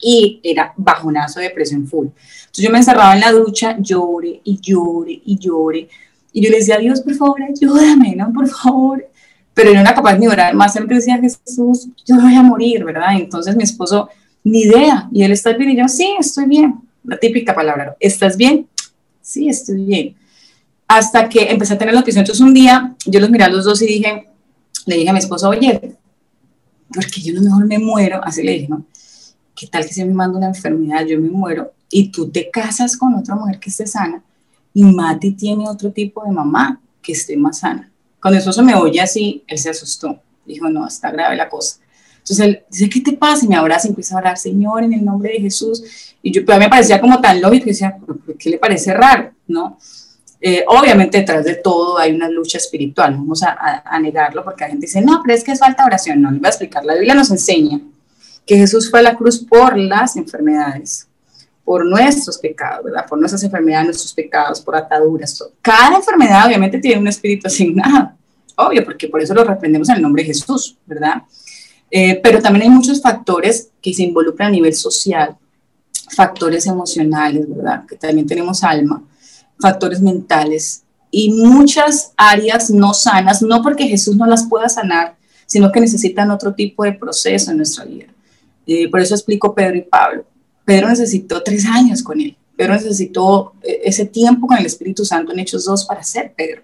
y era bajonazo de presión full. Entonces yo me encerraba en la ducha, llore y llore y llore. Y yo le decía, Dios, por favor, ayúdame, ¿no? Por favor. Pero no era capaz de orar más. Siempre decía, Jesús, yo voy a morir, ¿verdad? Entonces mi esposo, ni idea. Y él está bien. Y yo, sí, estoy bien. La típica palabra, ¿estás bien? Sí, estoy bien. Hasta que empecé a tener noticia. Entonces un día yo los miré a los dos y dije, le dije a mi esposo, oye, porque yo no mejor me muero, así le dije, ¿no? ¿Qué tal que se me manda una enfermedad, yo me muero y tú te casas con otra mujer que esté sana y Mati tiene otro tipo de mamá que esté más sana? Cuando eso se me oye así, él se asustó. Dijo, no, está grave la cosa. Entonces él dice, ¿qué te pasa? Y me abraza y empieza a orar, Señor, en el nombre de Jesús. Y yo, a mí me parecía como tan lógico, y decía, ¿qué le parece raro? ¿No? Eh, obviamente detrás de todo hay una lucha espiritual, vamos a, a, negarlo porque la gente dice, no, pero es que es falta oración. No, le voy a explicar. La Biblia nos enseña que Jesús fue a la cruz por las enfermedades, por nuestros pecados, ¿verdad? Por nuestras enfermedades, nuestros pecados, por ataduras. Cada enfermedad obviamente tiene un espíritu asignado, obvio, porque por eso lo reprendemos en el nombre de Jesús, ¿verdad? Eh, pero también hay muchos factores que se involucran a nivel social, factores emocionales, ¿verdad? Que también tenemos alma, factores mentales y muchas áreas no sanas, no porque Jesús no las pueda sanar, sino que necesitan otro tipo de proceso en nuestra vida. Eh, por eso explico Pedro y Pablo. Pedro necesitó tres años con él. Pedro necesitó eh, ese tiempo con el Espíritu Santo en Hechos 2 para ser Pedro.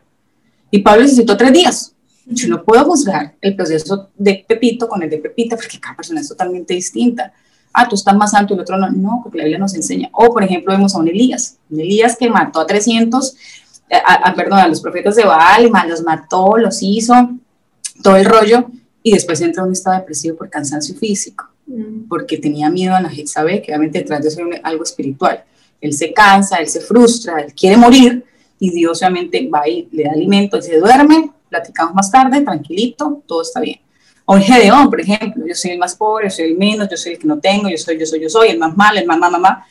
Y Pablo necesitó tres días. Yo no puedo juzgar el proceso de Pepito con el de Pepita porque cada persona es totalmente distinta. Ah, tú estás más santo y el otro no. No, porque la Biblia nos enseña. O, por ejemplo, vemos a un Elías. Un Elías que mató a 300, eh, a, perdón, a los profetas de Baal, los mató, los hizo, todo el rollo. Y después entra en un estado depresivo por cansancio físico, mm. porque tenía miedo a la gente, sabe que obviamente detrás de eso hay algo espiritual. Él se cansa, él se frustra, él quiere morir y Dios obviamente va y le da alimento, él se duerme platicamos más tarde, tranquilito, todo está bien. O Gedeón, por ejemplo, yo soy el más pobre, yo soy el menos, yo soy el que no tengo, yo soy, yo soy, yo soy, el más mal, el más mamá, mamá.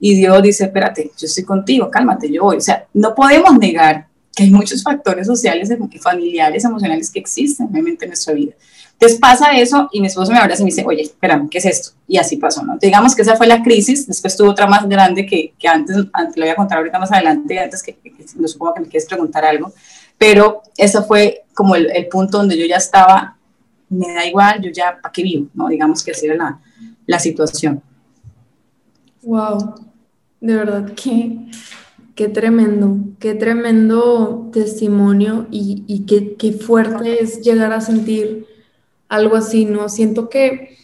Y Dios dice, espérate, yo estoy contigo, cálmate, yo voy. O sea, no podemos negar que hay muchos factores sociales, familiares, emocionales que existen obviamente en nuestra vida. Entonces pasa eso y mi esposo me abraza y me dice, oye, espérame, ¿qué es esto? Y así pasó, ¿no? Digamos que esa fue la crisis, después tuvo otra más grande que, que antes, antes, lo voy a contar ahorita más adelante, antes que, que, que no supongo que me quieres preguntar algo, pero eso fue como el, punto donde yo ya estaba, me da igual, yo ya, ¿para qué vivo? ¿no? Digamos que así era la, la situación. Wow, de verdad qué tremendo, qué tremendo testimonio y, y qué, qué, fuerte es llegar a sentir algo así, ¿no? Siento que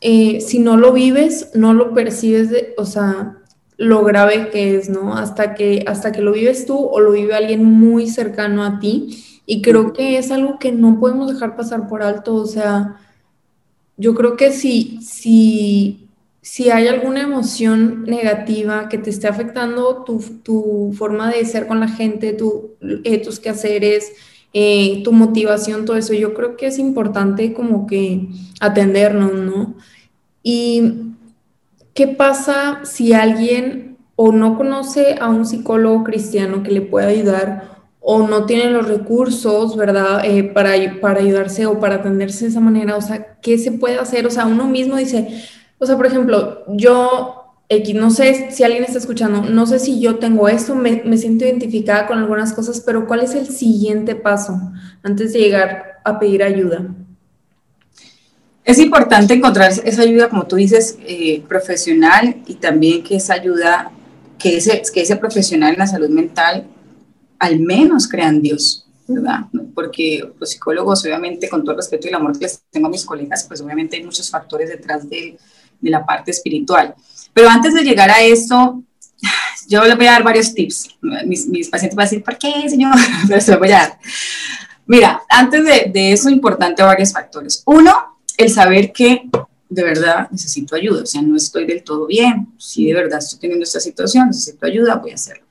eh, si no lo vives, no lo percibes, de, o sea, lo grave que es, ¿no? Hasta que, hasta que lo vives tú o lo vive alguien muy cercano a ti. Y creo que es algo que no podemos dejar pasar por alto. O sea, yo creo que si, si, si hay alguna emoción negativa que te esté afectando tu, forma de ser con la gente, tu, eh, tus quehaceres, eh, tu motivación, todo eso, yo creo que es importante como que atendernos, ¿no? Y ¿Qué pasa si alguien o no conoce a un psicólogo cristiano que le pueda ayudar o no tiene los recursos, ¿verdad? Eh, para, para ayudarse o para atenderse de esa manera. O sea, ¿qué se puede hacer? O sea, uno mismo dice, o sea, por ejemplo, yo, X, no sé si alguien está escuchando, no sé si yo tengo esto, me, me siento identificada con algunas cosas, pero ¿cuál es el siguiente paso antes de llegar a pedir ayuda? Es importante encontrar esa ayuda, como tú dices, eh, profesional y también que esa ayuda, que ese, que ese profesional en la salud mental al menos crean Dios, ¿verdad? Porque los psicólogos, obviamente, con todo el respeto y el amor que les tengo a mis colegas, pues obviamente hay muchos factores detrás de, de la parte espiritual. Pero antes de llegar a esto, yo les voy a dar varios tips. Mis, mis pacientes van a decir, ¿por qué, señor? Pero se los voy a dar. Mira, antes de, de eso, importante varios factores. Uno, el saber que de verdad necesito ayuda, o sea, no estoy del todo bien, si de verdad estoy teniendo esta situación, necesito ayuda, voy a hacerlo.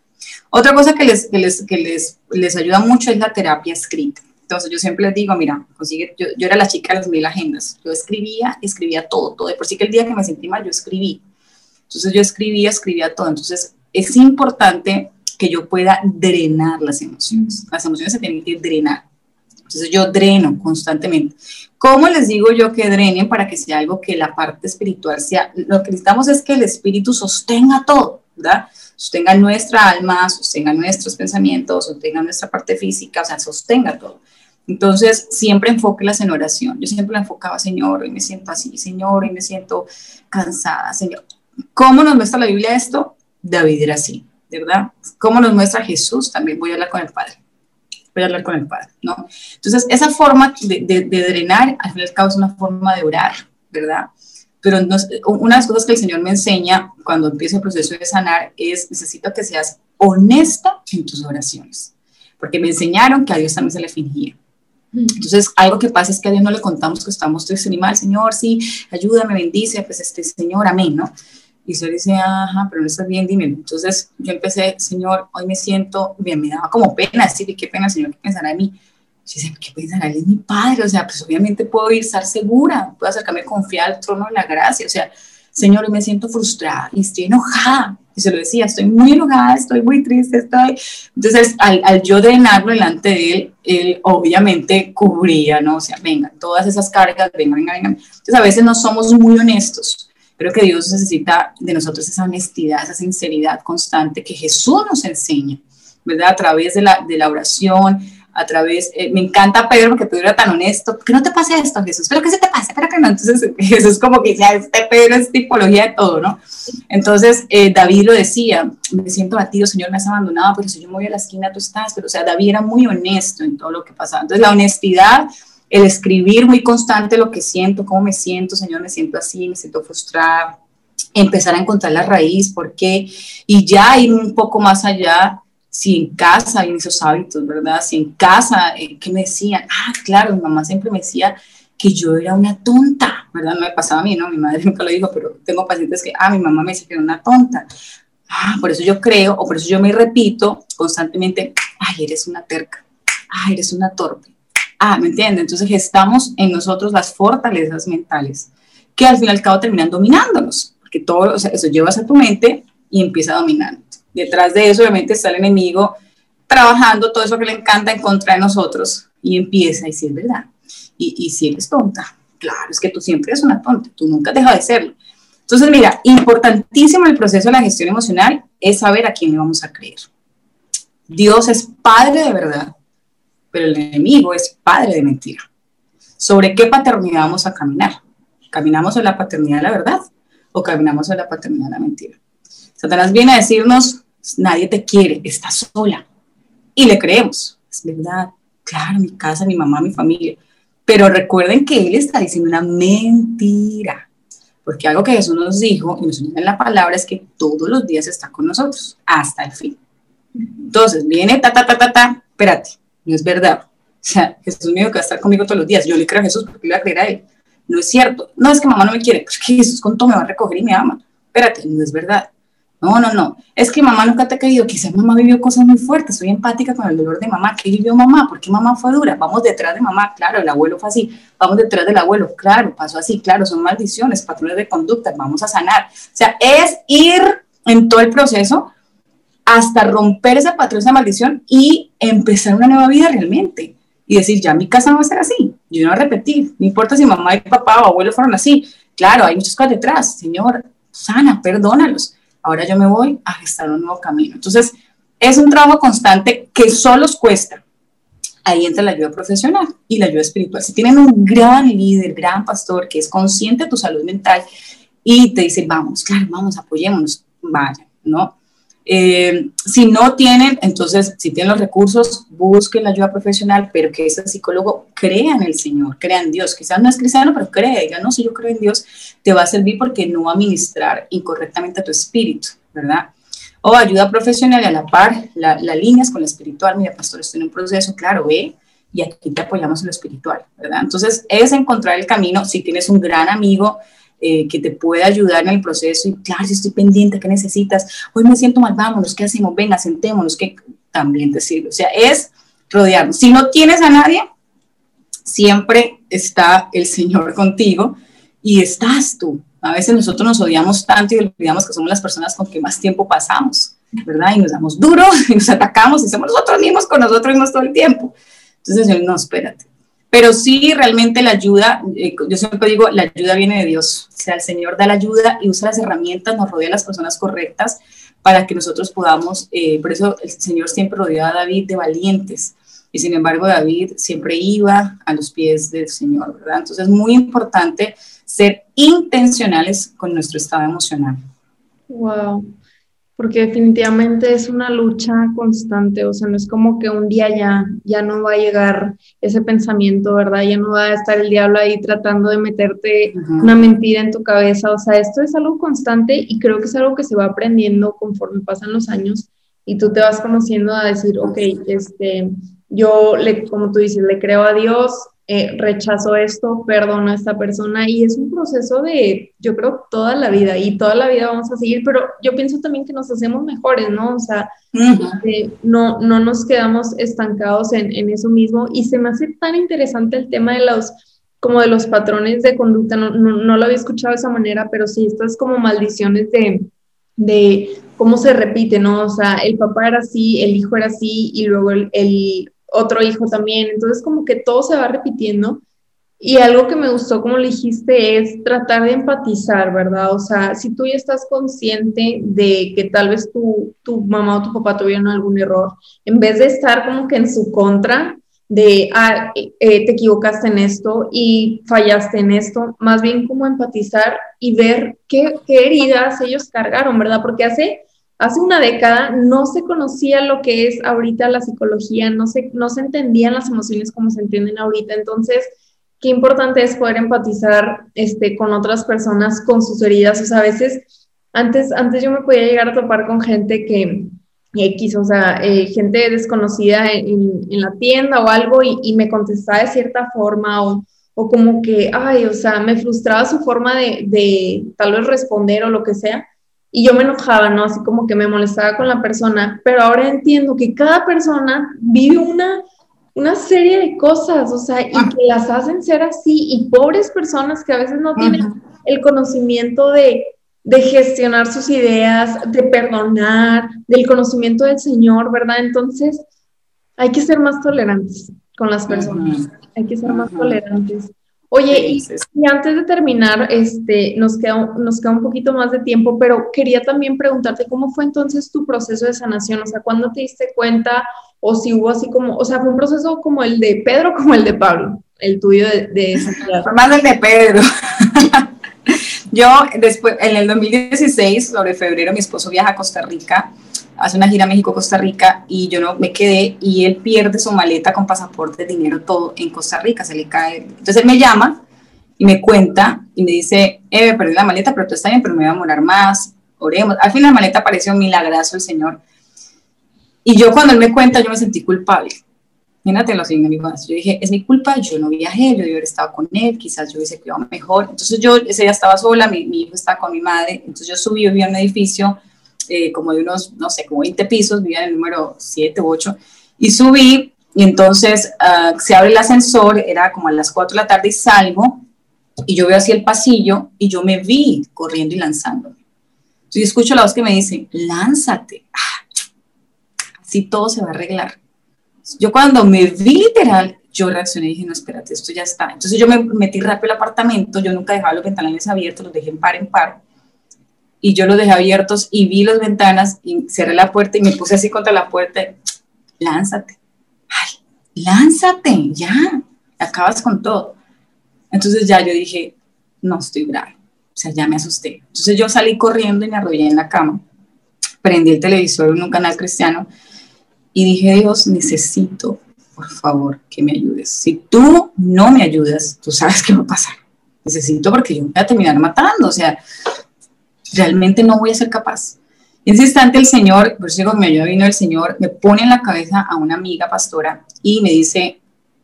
Otra cosa que les, que les, que les, les ayuda mucho es la terapia escrita. Entonces yo siempre les digo, mira, consigue, yo, era la chica de las mil agendas, yo escribía, escribía todo, todo, de por sí que el día que me sentí mal yo escribí. Entonces yo escribía, escribía todo. Entonces es importante que yo pueda drenar las emociones. Las emociones se tienen que drenar. Entonces yo dreno constantemente. ¿Cómo les digo yo que drenen para que sea algo que la parte espiritual sea? Lo que necesitamos es que el espíritu sostenga todo, ¿verdad? Sostenga nuestra alma, sostenga nuestros pensamientos, sostenga nuestra parte física, o sea, sostenga todo. Entonces, siempre enfóquelas en oración. Yo siempre la enfocaba, Señor, hoy me siento así, Señor, hoy me siento cansada, Señor. ¿Cómo nos muestra la Biblia esto? David era así, ¿verdad? ¿Cómo nos muestra Jesús? También voy a hablar con el Padre voy a hablar con el Padre, ¿no? Entonces, esa forma de, de, de drenar, al fin y al cabo, es una forma de orar, ¿verdad? Pero no, una de las cosas que el Señor me enseña cuando empiezo el proceso de sanar es, necesito que seas honesta en tus oraciones, porque me enseñaron que a Dios también se le fingía. Mm. Entonces, algo que pasa es que a Dios no le contamos que estamos tristes ni mal, Señor, sí, ayúdame, bendice, pues este Señor, amén, ¿no? Y yo dice, ajá, pero no estás bien, dime. Entonces yo empecé, Señor, hoy me siento bien, me daba como pena decir, qué pena, Señor, qué pensará de mí. Yo decía, ¿qué pensará? Él es mi padre, o sea, pues obviamente puedo ir, estar segura, puedo acercarme confiar al trono de la gracia, o sea, Señor, hoy me siento frustrada y estoy enojada. Y se lo decía, estoy muy enojada, estoy muy triste, estoy... Entonces, al, al yo drenarlo delante de él, él obviamente cubría, ¿no? O sea, venga, todas esas cargas, venga, venga, venga. Entonces, a veces no somos muy honestos Creo que Dios necesita de nosotros esa honestidad, esa sinceridad constante que Jesús nos enseña, ¿verdad? A través de la, de la oración, a través, eh, me encanta Pedro porque Pedro era tan honesto, que no te pase esto, Jesús, pero que se te pase, pero que no. Entonces Jesús como que ya este Pedro es tipología de todo, ¿no? Entonces eh, David lo decía, me siento batido, Señor, me has abandonado, pero si yo me voy a la esquina, tú estás, pero o sea, David era muy honesto en todo lo que pasaba. Entonces la honestidad el escribir muy constante lo que siento, cómo me siento, Señor, me siento así, me siento frustrada, empezar a encontrar la raíz, por qué, y ya ir un poco más allá, si en casa hay esos hábitos, ¿verdad? Si en casa, eh, ¿qué me decían? Ah, claro, mi mamá siempre me decía que yo era una tonta, ¿verdad? No me pasaba a mí, ¿no? Mi madre nunca lo dijo, pero tengo pacientes que, ah, mi mamá me dice que era una tonta. Ah, por eso yo creo, o por eso yo me repito constantemente, ay, eres una terca, ay, eres una torpe, Ah, ¿me entiendes? Entonces gestamos en nosotros las fortalezas mentales que al fin y al cabo terminan dominándonos, porque todo o sea, eso llevas a tu mente y empieza a dominar. Detrás de eso obviamente está el enemigo trabajando todo eso que le encanta en contra de nosotros y empieza a decir, ¿verdad? Y, y si eres tonta, claro, es que tú siempre eres una tonta, tú nunca dejas de serlo. Entonces, mira, importantísimo el proceso de la gestión emocional es saber a quién le vamos a creer. Dios es Padre de verdad pero el enemigo es padre de mentira. ¿Sobre qué paternidad vamos a caminar? ¿Caminamos en la paternidad de la verdad o caminamos en la paternidad de la mentira? Satanás viene a decirnos, nadie te quiere, estás sola. Y le creemos, es verdad, claro, mi casa, mi mamá, mi familia. Pero recuerden que él está diciendo una mentira. Porque algo que Jesús nos dijo y nos dice en la palabra es que todos los días está con nosotros, hasta el fin. Entonces, viene, ta, ta, ta, ta, ta, espérate, no es verdad. O sea, Jesús mío que va a estar conmigo todos los días. Yo le creo a Jesús porque le voy a creer a Él. No es cierto. No es que mamá no me quiere. Es que Jesús con todo me va a recoger y me ama. Espérate, no es verdad. No, no, no. Es que mamá nunca te ha querido. Quizás mamá vivió cosas muy fuertes. Soy empática con el dolor de mamá. ¿Qué vivió mamá? ¿Por qué mamá fue dura? Vamos detrás de mamá. Claro, el abuelo fue así. Vamos detrás del abuelo. Claro, pasó así. Claro, son maldiciones, patrones de conducta. Vamos a sanar. O sea, es ir en todo el proceso hasta romper ese patrón, esa maldición y empezar una nueva vida realmente. Y decir, ya mi casa no va a ser así, yo no voy a repetir, no importa si mamá y papá o abuelo fueron así. Claro, hay muchas cosas detrás, Señor, sana, perdónalos. Ahora yo me voy a gestar un nuevo camino. Entonces, es un trabajo constante que solo os cuesta. ahí entra la ayuda profesional y la ayuda espiritual. Si tienen un gran líder, gran pastor que es consciente de tu salud mental y te dice, vamos, claro, vamos, apoyémonos, vaya, ¿no? Eh, si no tienen, entonces, si tienen los recursos, busquen la ayuda profesional, pero que ese psicólogo crea en el Señor, crea en Dios. Quizás no es cristiano, pero cree, diga, no, si yo creo en Dios, te va a servir porque no va a ministrar incorrectamente a tu espíritu, ¿verdad? O ayuda profesional y a la par, la, la líneas con la espiritual. Mira, pastor, estoy en un proceso, claro, ve, y aquí te apoyamos en lo espiritual, ¿verdad? Entonces, es encontrar el camino. Si tienes un gran amigo, eh, que te pueda ayudar en el proceso y claro, si estoy pendiente, ¿qué necesitas? Hoy me siento mal, vámonos, ¿qué hacemos? Venga, sentémonos, que también te sirve. O sea, es rodearnos. Si no tienes a nadie, siempre está el Señor contigo y estás tú. A veces nosotros nos odiamos tanto y olvidamos que somos las personas con que más tiempo pasamos, ¿verdad? Y nos damos duro y nos atacamos y somos nosotros mismos con nosotros mismos todo el tiempo. Entonces, no, espérate pero sí, realmente la ayuda, eh, yo siempre digo, la ayuda viene de Dios. O sea, el Señor da la ayuda y usa las herramientas, nos rodea las personas correctas para que nosotros podamos, eh, por eso el Señor siempre rodeó a David de valientes. Y sin embargo, David siempre iba a los pies del Señor, ¿verdad? Entonces es muy importante ser intencionales con nuestro estado emocional. Wow porque definitivamente es una lucha constante, o sea, no es como que un día ya, ya no va a llegar ese pensamiento, ¿verdad? Ya no va a estar el diablo ahí tratando de meterte una mentira en tu cabeza, o sea, esto es algo constante y creo que es algo que se va aprendiendo conforme pasan los años y tú te vas conociendo a decir, ok, este, yo, le, como tú dices, le creo a Dios, eh, rechazo esto, perdono a esta persona y es un proceso de, yo creo, toda la vida y toda la vida vamos a seguir, pero yo pienso también que nos hacemos mejores, ¿no? O sea, este, no, no nos quedamos estancados en, en, eso mismo y se me hace tan interesante el tema de los como de los patrones de conducta, no, no, lo había escuchado de esa manera, pero sí, estas como maldiciones de, de cómo se repite, ¿no? O sea, el papá era así, el hijo era así y luego el, el otro hijo también. Entonces como que todo se va repitiendo. Y algo que me gustó, como le dijiste, es tratar de empatizar, ¿verdad? O sea, si tú ya estás consciente de que tal vez tu, tu mamá o tu papá tuvieron algún error, en vez de estar como que en su contra, de, ah, eh, te equivocaste en esto y fallaste en esto, más bien como empatizar y ver qué, qué heridas ellos cargaron, ¿verdad? Porque hace hace una década no se conocía lo que es ahorita la psicología, no se, no se entendían las emociones como se entienden ahorita. Entonces, qué importante es poder empatizar este, con otras personas, con sus heridas. O sea, a veces, antes, antes yo me podía llegar a topar con gente que X, o sea, eh, gente desconocida en, la tienda o algo y, y, me contestaba de cierta forma o, o como que, ay, o sea, me frustraba su forma de, de tal vez responder o lo que sea y yo me enojaba, ¿no? Así como que me molestaba con la persona, pero ahora entiendo que cada persona vive una, una serie de cosas, o sea, y ah. que las hacen ser así, y pobres personas que a veces no tienen el conocimiento de, de gestionar sus ideas, de perdonar, del conocimiento del Señor, ¿verdad? Entonces, hay que ser más tolerantes con las personas, hay que ser más tolerantes. Oye, y, antes de terminar, este, nos, queda, nos queda un poquito más de tiempo, pero quería también preguntarte cómo fue entonces tu proceso de sanación, o sea, ¿cuándo te diste cuenta o si hubo así como, o sea, fue un proceso como el de Pedro, como el de Pablo, el tuyo de, de Fue más el de Pedro. Yo después, en el 2016, sobre febrero, mi esposo viaja a Costa Rica hace una gira a México, Costa Rica, y yo no me quedé, y él pierde su maleta con pasaporte, dinero, todo en Costa Rica, se le cae. Entonces él me llama y me cuenta y me dice, eh, perdí la maleta, pero tú está bien, pero me voy a morar más, oremos. Al fin la maleta pareció un milagroso el Señor. Y yo cuando él me cuenta, yo me sentí culpable. Imagínate los amigos. Yo dije, es mi culpa, yo no viajé, yo hubiera estado con él, quizás yo hubiese cuidado mejor. Entonces yo ese día estaba sola, mi, mi hijo estaba con mi madre, entonces yo subí, en un edificio eh, como de unos, no sé, como 20 pisos, vivía en el número 7 u 8, y subí, y entonces uh, se abre el ascensor, era como a las 4 de la tarde y salgo, y yo veo así el pasillo, y yo me vi corriendo y lanzándome. Entonces escucho la voz que me dice, lánzate, ah, así todo se va a arreglar. Yo cuando me vi literal, yo reaccioné y dije, no, espérate, esto ya está. Entonces yo me metí rápido al apartamento, yo nunca dejaba los ventanales abiertos, los dejé en par en par y yo los dejé abiertos y vi las ventanas y cerré la puerta y me puse así contra la puerta, lánzate. Ay, lánzate, ya, acabas con todo. Entonces ya yo dije, no estoy grave, o sea, ya me asusté. Entonces yo salí corriendo y me arrollé en la cama, prendí el televisor en un canal cristiano y dije, Dios, necesito, por favor, que me ayudes. Si tú no me ayudas, tú sabes qué va a pasar. Necesito porque yo voy a terminar matando, o sea, realmente no voy a ser capaz. En ese instante el Señor, por eso me vino el Señor, me pone en la cabeza a una amiga pastora y me dice,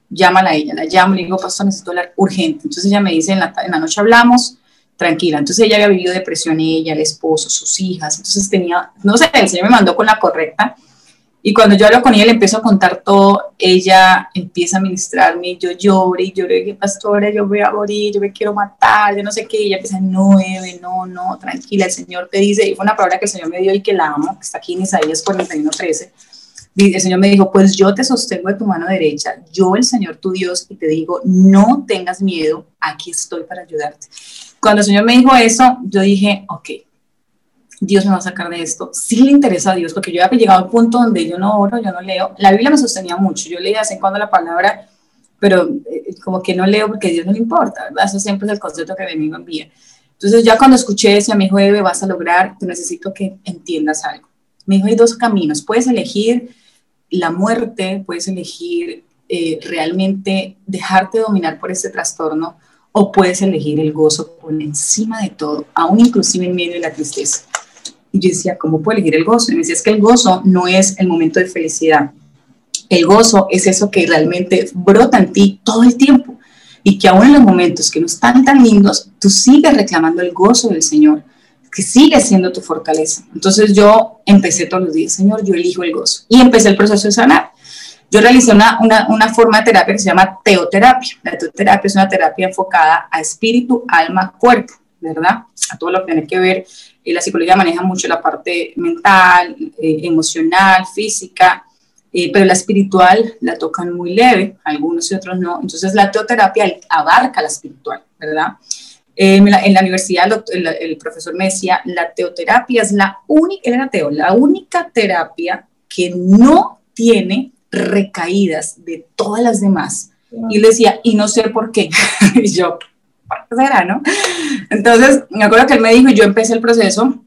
llámala a ella, la llamo, le digo, pastor, necesito hablar urgente. Entonces ella me dice, en la, en la noche hablamos, tranquila. Entonces ella había vivido depresión ella, el esposo, sus hijas, entonces tenía, no sé, el Señor me mandó con la correcta y cuando yo hablo con ella, le empiezo a contar todo, ella empieza a ministrarme, yo lloro y lloro, y pastora, yo voy a morir, yo me quiero matar, yo no sé qué, y ella empieza, no, Eve, no, no, tranquila, el Señor te dice, y fue una palabra que el Señor me dio y que la amo, que está aquí en Isaías 41, 13, el Señor me dijo, pues yo te sostengo de tu mano derecha, yo el Señor tu Dios, y te digo, no tengas miedo, aquí estoy para ayudarte. Cuando el Señor me dijo eso, yo dije, ok, Dios me va a sacar de esto. Sí le interesa a Dios, porque yo había llegado al punto donde yo no oro, yo no leo. La Biblia me sostenía mucho, yo leía de vez en cuando la palabra, pero eh, como que no leo porque a Dios no le importa, ¿verdad? Eso siempre es el concepto que mi amigo envía. Entonces ya cuando escuché eso, me dijo, Eve, vas a lograr, te necesito que entiendas algo. Me dijo, hay dos caminos, puedes elegir la muerte, puedes elegir eh, realmente dejarte dominar por ese trastorno o puedes elegir el gozo por encima de todo, aún inclusive en medio de la tristeza. Y yo decía, ¿cómo puedo elegir el gozo? Y me decía, es que el gozo no es el momento de felicidad. El gozo es eso que realmente brota en ti todo el tiempo y que aún en los momentos que no están tan lindos, tú sigues reclamando el gozo del Señor, que sigue siendo tu fortaleza. Entonces yo empecé todos los días, Señor, yo elijo el gozo. Y empecé el proceso de sanar. Yo realicé una, una, una forma de terapia que se llama teoterapia. La teoterapia es una terapia enfocada a espíritu, alma, cuerpo, ¿verdad? A todo lo que tiene que ver la psicología maneja mucho la parte mental, eh, emocional, física, eh, pero la espiritual la tocan muy leve, algunos y otros no. Entonces la teoterapia abarca la espiritual, ¿verdad? Eh, en, la, universidad el, profesor me decía, la teoterapia es la única, era teo, la única terapia que no tiene recaídas de todas las demás. Y le decía, y no sé por qué. y yo, será, no? Entonces, me acuerdo que él me dijo y yo empecé el proceso,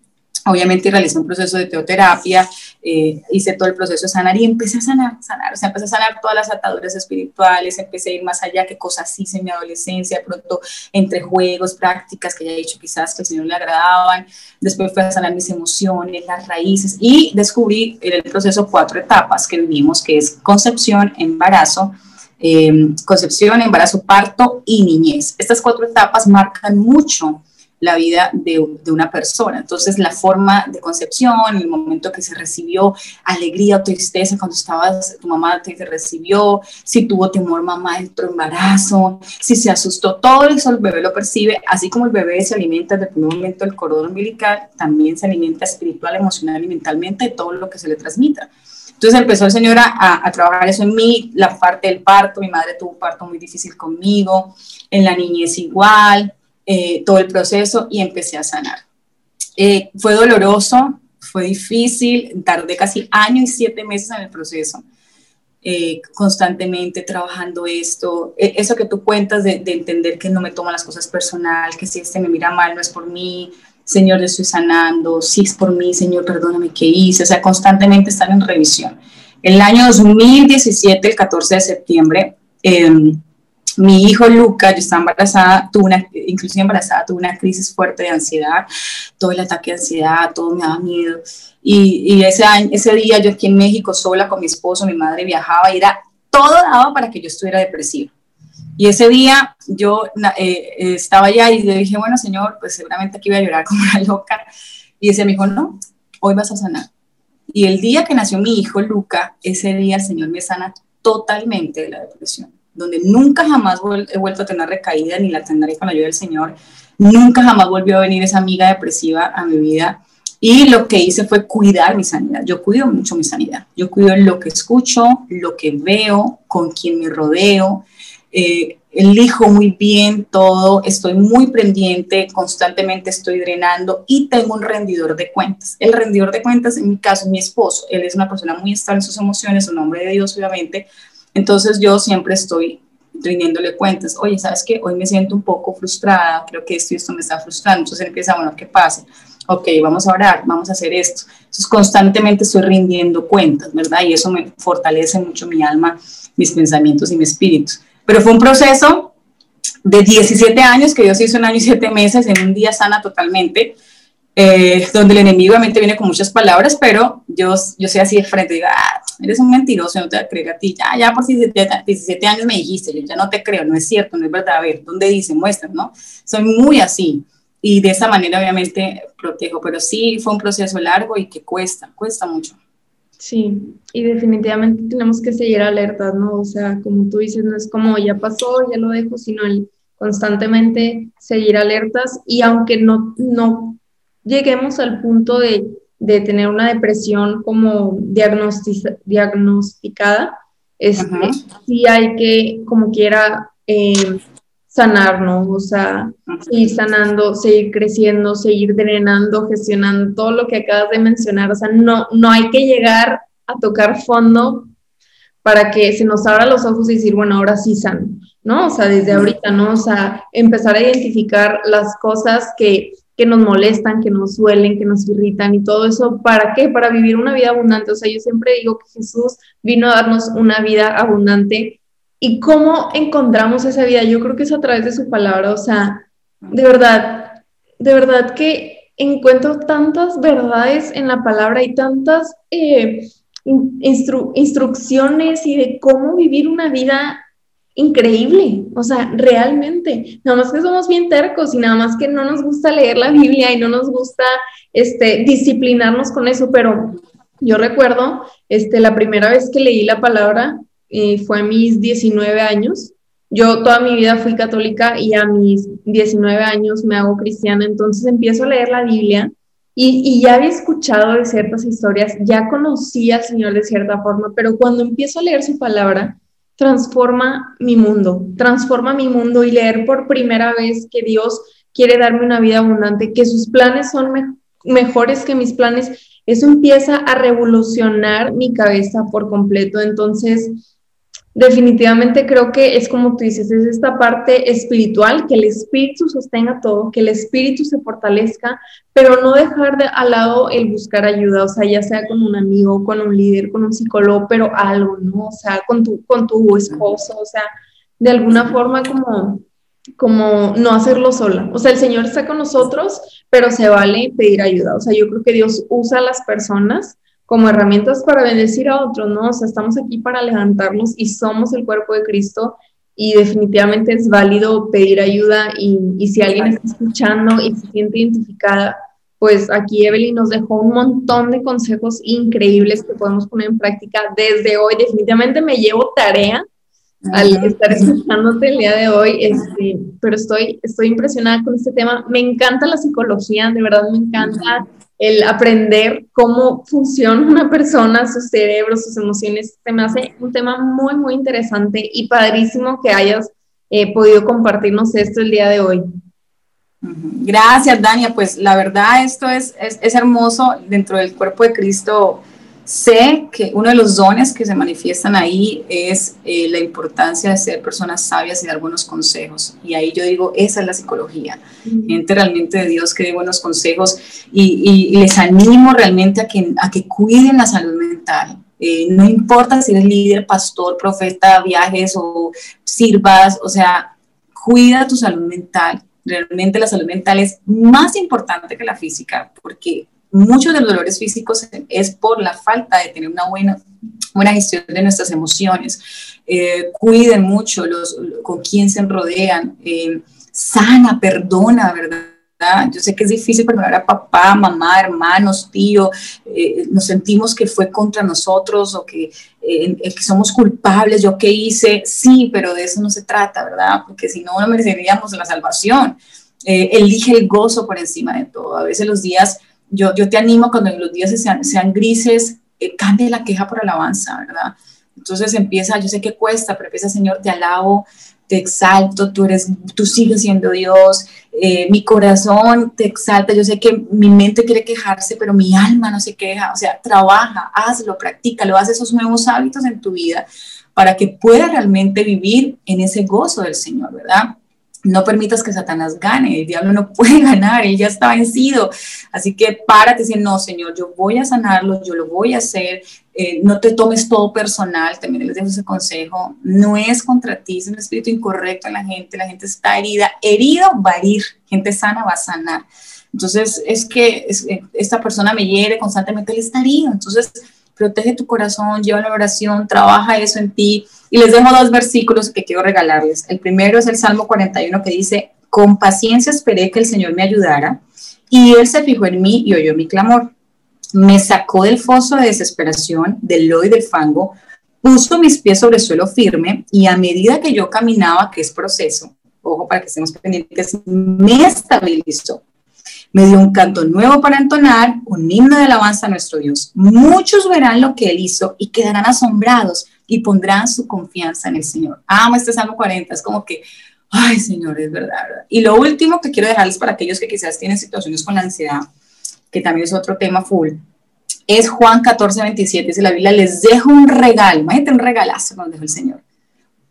obviamente realicé un proceso de teoterapia, eh, hice todo el proceso de sanar y empecé a sanar, sanar, o sea, empecé a sanar todas las ataduras espirituales, empecé a ir más allá, qué cosas hice en mi adolescencia, pronto entre juegos, prácticas que ya he dicho quizás que al Señor le agradaban, después fui a sanar mis emociones, las raíces y descubrí en el proceso cuatro etapas que vivimos, que es concepción, embarazo, eh, concepción, embarazo, parto y niñez. Estas cuatro etapas marcan mucho la vida de, una persona. Entonces, la forma de concepción, el momento que se recibió, alegría o tristeza cuando estabas, tu mamá te recibió, si tuvo temor mamá dentro embarazo, si se asustó, todo eso el bebé lo percibe, así como el bebé se alimenta desde el primer momento del cordón umbilical, también se alimenta espiritual, emocional y mentalmente de todo lo que se le transmita. Entonces empezó el Señor a, trabajar eso en mí, la parte del parto, mi madre tuvo un parto muy difícil conmigo, en la niñez igual, eh, todo el proceso y empecé a sanar. Eh, fue doloroso, fue difícil, tardé casi año y siete meses en el proceso, eh, constantemente trabajando esto, eso que tú cuentas de, entender que no me toman las cosas personal, que si este me mira mal no es por mí, Señor, yo estoy sanando, si es por mí, Señor, perdóname qué hice, o sea, constantemente están en revisión. El año 2017, el 14 de septiembre, em, mi hijo Luca, yo estaba embarazada, tuve una, inclusive embarazada, tuve una crisis fuerte de ansiedad, todo el ataque de ansiedad, todo me daba miedo. Y, y ese, año, ese día yo aquí en México sola con mi esposo, mi madre viajaba y era, todo daba para que yo estuviera depresiva. Y ese día yo eh, estaba allá y le dije, bueno, señor, pues seguramente aquí voy a llorar como una loca. Y ese me dijo, no, hoy vas a sanar. Y el día que nació mi hijo, Luca, ese día el Señor me sana totalmente de la depresión, donde nunca jamás he vuelto a tener recaída ni la tendré con la ayuda del Señor. Nunca jamás volvió a venir esa amiga depresiva a mi vida. Y lo que hice fue cuidar mi sanidad. Yo cuido mucho mi sanidad. Yo cuido lo que escucho, lo que veo, con quien me rodeo eh, elijo muy bien todo, estoy muy pendiente, constantemente estoy drenando y tengo un rendidor de cuentas. El rendidor de cuentas, en mi caso, mi esposo. Él es una persona muy estable en sus emociones, un hombre de Dios, obviamente. Entonces yo siempre estoy rindiéndole cuentas, oye, ¿sabes qué? Hoy me siento un poco frustrada, creo que esto y esto me está frustrando, entonces empieza, bueno, ¿qué pasa? Ok, vamos a orar, vamos a hacer esto. Entonces constantemente estoy rindiendo cuentas, ¿verdad? Y eso me fortalece mucho mi alma, mis pensamientos y mi espíritu. Pero fue un proceso de 17 años, que Dios hizo un año y siete meses, en un día sana totalmente, eh, donde el enemigo obviamente viene con muchas palabras, pero yo, yo soy así de frente, digo, ah, eres un mentiroso, no te voy a a ti, ya, ya por 17, 17, años me dijiste, yo ya no te creo, no es cierto, no es verdad, a ver, ¿dónde dice? Muestra, ¿no? Soy muy así, y de esa manera obviamente protejo, pero sí fue un proceso largo y que cuesta, cuesta mucho. Sí, y definitivamente tenemos que seguir alertas, ¿no? O sea, como tú dices, no es como ya pasó, ya lo dejo, sino el constantemente seguir alertas y aunque no, no lleguemos al punto de, de tener una depresión como diagnosticada, este, sí hay que, como quiera, eh, sanarnos, o sea, seguir sanando, seguir creciendo, seguir drenando, gestionando todo lo que acabas de mencionar. O sea, no, no hay que llegar a tocar fondo para que se nos abra los ojos y decir, bueno, ahora sí sano, ¿no? O sea, desde ahorita, ¿no? O sea, empezar a identificar las cosas que, que nos molestan, que nos duelen, que nos irritan y todo eso, ¿para qué? Para vivir una vida abundante. O sea, yo siempre digo que Jesús vino a darnos una vida abundante ¿Y cómo encontramos esa vida? Yo creo que es a través de su palabra, o sea, de verdad, de verdad que encuentro tantas verdades en la palabra y tantas eh, instrucciones y de cómo vivir una vida increíble, o sea, realmente, nada más que somos bien tercos y nada más que no nos gusta leer la Biblia y no nos gusta este, disciplinarnos con eso, pero yo recuerdo este, la primera vez que leí la palabra, eh, fue a mis 19 años. Yo toda mi vida fui católica y a mis 19 años me hago cristiana, entonces empiezo a leer la Biblia y, ya había escuchado de ciertas historias, ya conocía al Señor de cierta forma, pero cuando empiezo a leer su palabra, transforma mi mundo, transforma mi mundo y leer por primera vez que Dios quiere darme una vida abundante, que sus planes son mejores que mis planes, eso empieza a revolucionar mi cabeza por completo. Entonces, definitivamente creo que es como tú dices, es esta parte espiritual, que el espíritu sostenga todo, que el espíritu se fortalezca, pero no dejar de al lado el buscar ayuda, o sea, ya sea con un amigo, con un líder, con un psicólogo, pero algo, ¿no? O sea, con tu, con tu esposo, o sea, de alguna forma como como no hacerlo sola. O sea, el Señor está con nosotros, pero se vale pedir ayuda. O sea, yo creo que Dios usa a las personas como herramientas para bendecir a otros, ¿no? O sea, estamos aquí para levantarnos y somos el cuerpo de Cristo y definitivamente es válido pedir ayuda y, y si alguien está escuchando y se siente identificada, pues aquí Evelyn nos dejó un montón de consejos increíbles que podemos poner en práctica desde hoy. Definitivamente me llevo tarea al estar escuchándote el día de hoy, este, pero estoy, estoy impresionada con este tema. Me encanta la psicología, de verdad me encanta el aprender cómo funciona una persona, su cerebro, sus emociones, se me hace un tema muy, muy interesante y padrísimo que hayas eh, podido compartirnos esto el día de hoy. Gracias, Dania. Pues la verdad, esto es, es, es hermoso dentro del cuerpo de Cristo Sé que uno de los dones que se manifiestan ahí es eh, la importancia de ser personas sabias y dar buenos consejos. Y ahí yo digo, esa es la psicología. Gente realmente de Dios que dé buenos consejos y, les animo realmente a que, a que cuiden la salud mental. Eh, no importa si eres líder, pastor, profeta, viajes o sirvas, o sea, cuida tu salud mental. Realmente la salud mental es más importante que la física porque muchos de los dolores físicos es por la falta de tener una buena, buena gestión de nuestras emociones. Eh, cuiden mucho los, con quién se rodean, eh, sana, perdona, ¿verdad? Yo sé que es difícil perdonar a papá, mamá, hermanos, tío, eh, nos sentimos que fue contra nosotros o que, que, somos culpables, yo qué hice, sí, pero de eso no se trata, ¿verdad? Porque si no, no mereceríamos la salvación. elige el gozo por encima de todo. A veces los días yo, yo te animo cuando los días sean, sean grises, eh, cambie la queja por alabanza, ¿verdad? Entonces empieza, yo sé que cuesta, pero empieza, Señor, te alabo, te exalto, tú eres, tú sigues siendo Dios, eh, mi corazón te exalta, yo sé que mi mente quiere quejarse, pero mi alma no se queja, o sea, trabaja, hazlo, practícalo, haz esos nuevos hábitos en tu vida, para que pueda realmente vivir en ese gozo del Señor, ¿verdad? No permitas que Satanás gane, el diablo no puede ganar, él ya está vencido. Así que párate y no, Señor, yo voy a sanarlo, yo lo voy a hacer, eh, no te tomes todo personal, también les dejo ese consejo, no es contra ti, es un espíritu incorrecto en la gente, la gente está herida, herido va a herir, gente sana va a sanar. Entonces, es que eh, esta persona me hiere constantemente, él está herido, entonces protege tu corazón, lleva la oración, trabaja eso en ti. Y les dejo dos versículos que quiero regalarles. El primero es el Salmo 41 que dice, con paciencia esperé que el Señor me ayudara y Él se fijó en mí y oyó mi clamor. Me sacó del foso de desesperación, del lodo y del fango, puso mis pies sobre suelo firme y a medida que yo caminaba, que es proceso, ojo para que estemos pendientes, me estabilizó me dio un canto nuevo para entonar, un himno de alabanza a nuestro Dios. Muchos verán lo que Él hizo y quedarán asombrados y pondrán su confianza en el Señor. Amo este Salmo 40, es como que, ay Señor, es verdad, Y lo último que quiero dejarles para aquellos que quizás tienen situaciones con la ansiedad, que también es otro tema full, es Juan 14, 27, dice la Biblia, les dejo un regalo, imagínate un regalazo que nos dejó el Señor.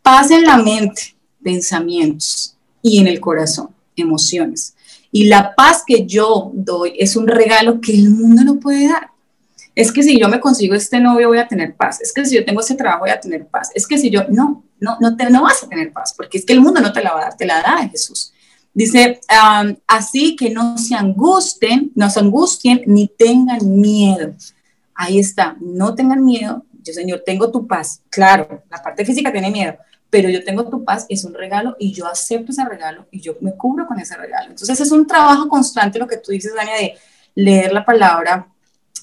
Paz en la mente, pensamientos y en el corazón, emociones. Y la paz que yo doy es un regalo que el mundo no puede dar. Es que si yo me consigo este novio voy a tener paz. Es que si yo tengo ese trabajo voy a tener paz. Es que si yo, no, no, no, te, no vas a tener paz, porque es que el mundo no te la va a dar, te la da Jesús. Dice, así que no se angustien, no se angustien ni tengan miedo. Ahí está, no tengan miedo. Yo, Señor, tengo tu paz. Claro, la parte física tiene miedo, pero yo tengo tu paz, es un regalo y yo acepto ese regalo y yo me cubro con ese regalo. Entonces es un trabajo constante lo que tú dices, Dania, de leer la palabra,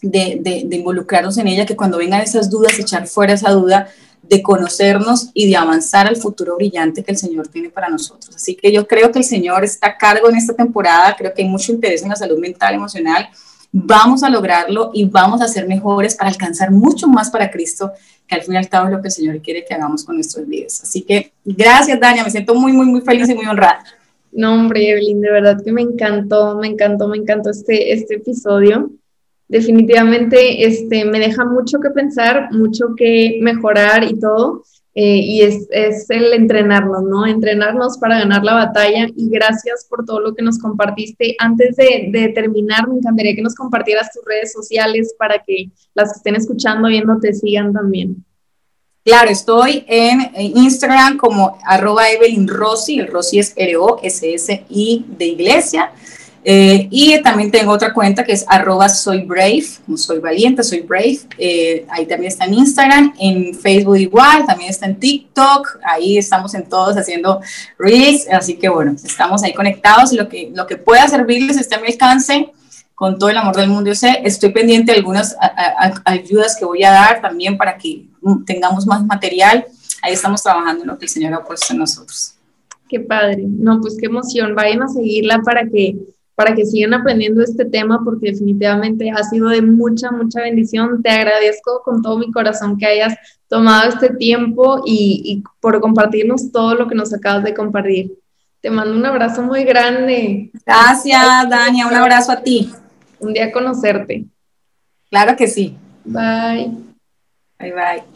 de, de, involucrarnos en ella, que cuando vengan esas dudas, echar fuera esa duda, de conocernos y de avanzar al futuro brillante que el Señor tiene para nosotros. Así que yo creo que el Señor está a cargo en esta temporada, creo que hay mucho interés en la salud mental, emocional. Vamos a lograrlo y vamos a ser mejores para alcanzar mucho más para Cristo que al fin y al cabo es lo que el Señor quiere que hagamos con nuestros vidas. Así que gracias, Dania, me siento muy, muy, muy feliz y muy honrada. No, hombre, Evelyn, de verdad que me encantó, me encantó, me encantó este, este episodio. Definitivamente este, me deja mucho que pensar, mucho que mejorar y todo. Eh, y es, es, el entrenarnos, ¿no? Entrenarnos para ganar la batalla y gracias por todo lo que nos compartiste. Antes de, terminar, me encantaría que nos compartieras tus redes sociales para que las que estén escuchando, viendo, te sigan también. Claro, estoy en, Instagram como arroba Evelyn Rossi, el Rossi es R-O-S-S-I de iglesia. Eh, y también tengo otra cuenta que es arroba soy brave, soy valiente, soy brave. Eh, ahí también está en Instagram, en Facebook igual, también está en TikTok. Ahí estamos en todos haciendo reels. Así que bueno, estamos ahí conectados. Lo que, lo que pueda servirles está a mi alcance. Con todo el amor del mundo, yo sé, estoy pendiente de algunas ayudas que voy a dar también para que tengamos más material. Ahí estamos trabajando en lo que el Señor ha puesto en nosotros. Qué padre. No, pues qué emoción. Vayan a seguirla para que para que sigan aprendiendo este tema porque definitivamente ha sido de mucha, mucha bendición. Te agradezco con todo mi corazón que hayas tomado este tiempo y, por compartirnos todo lo que nos acabas de compartir. Te mando un abrazo muy grande. Gracias, Dania. Un abrazo a ti. Un día conocerte. Claro que sí. Bye. Bye, bye.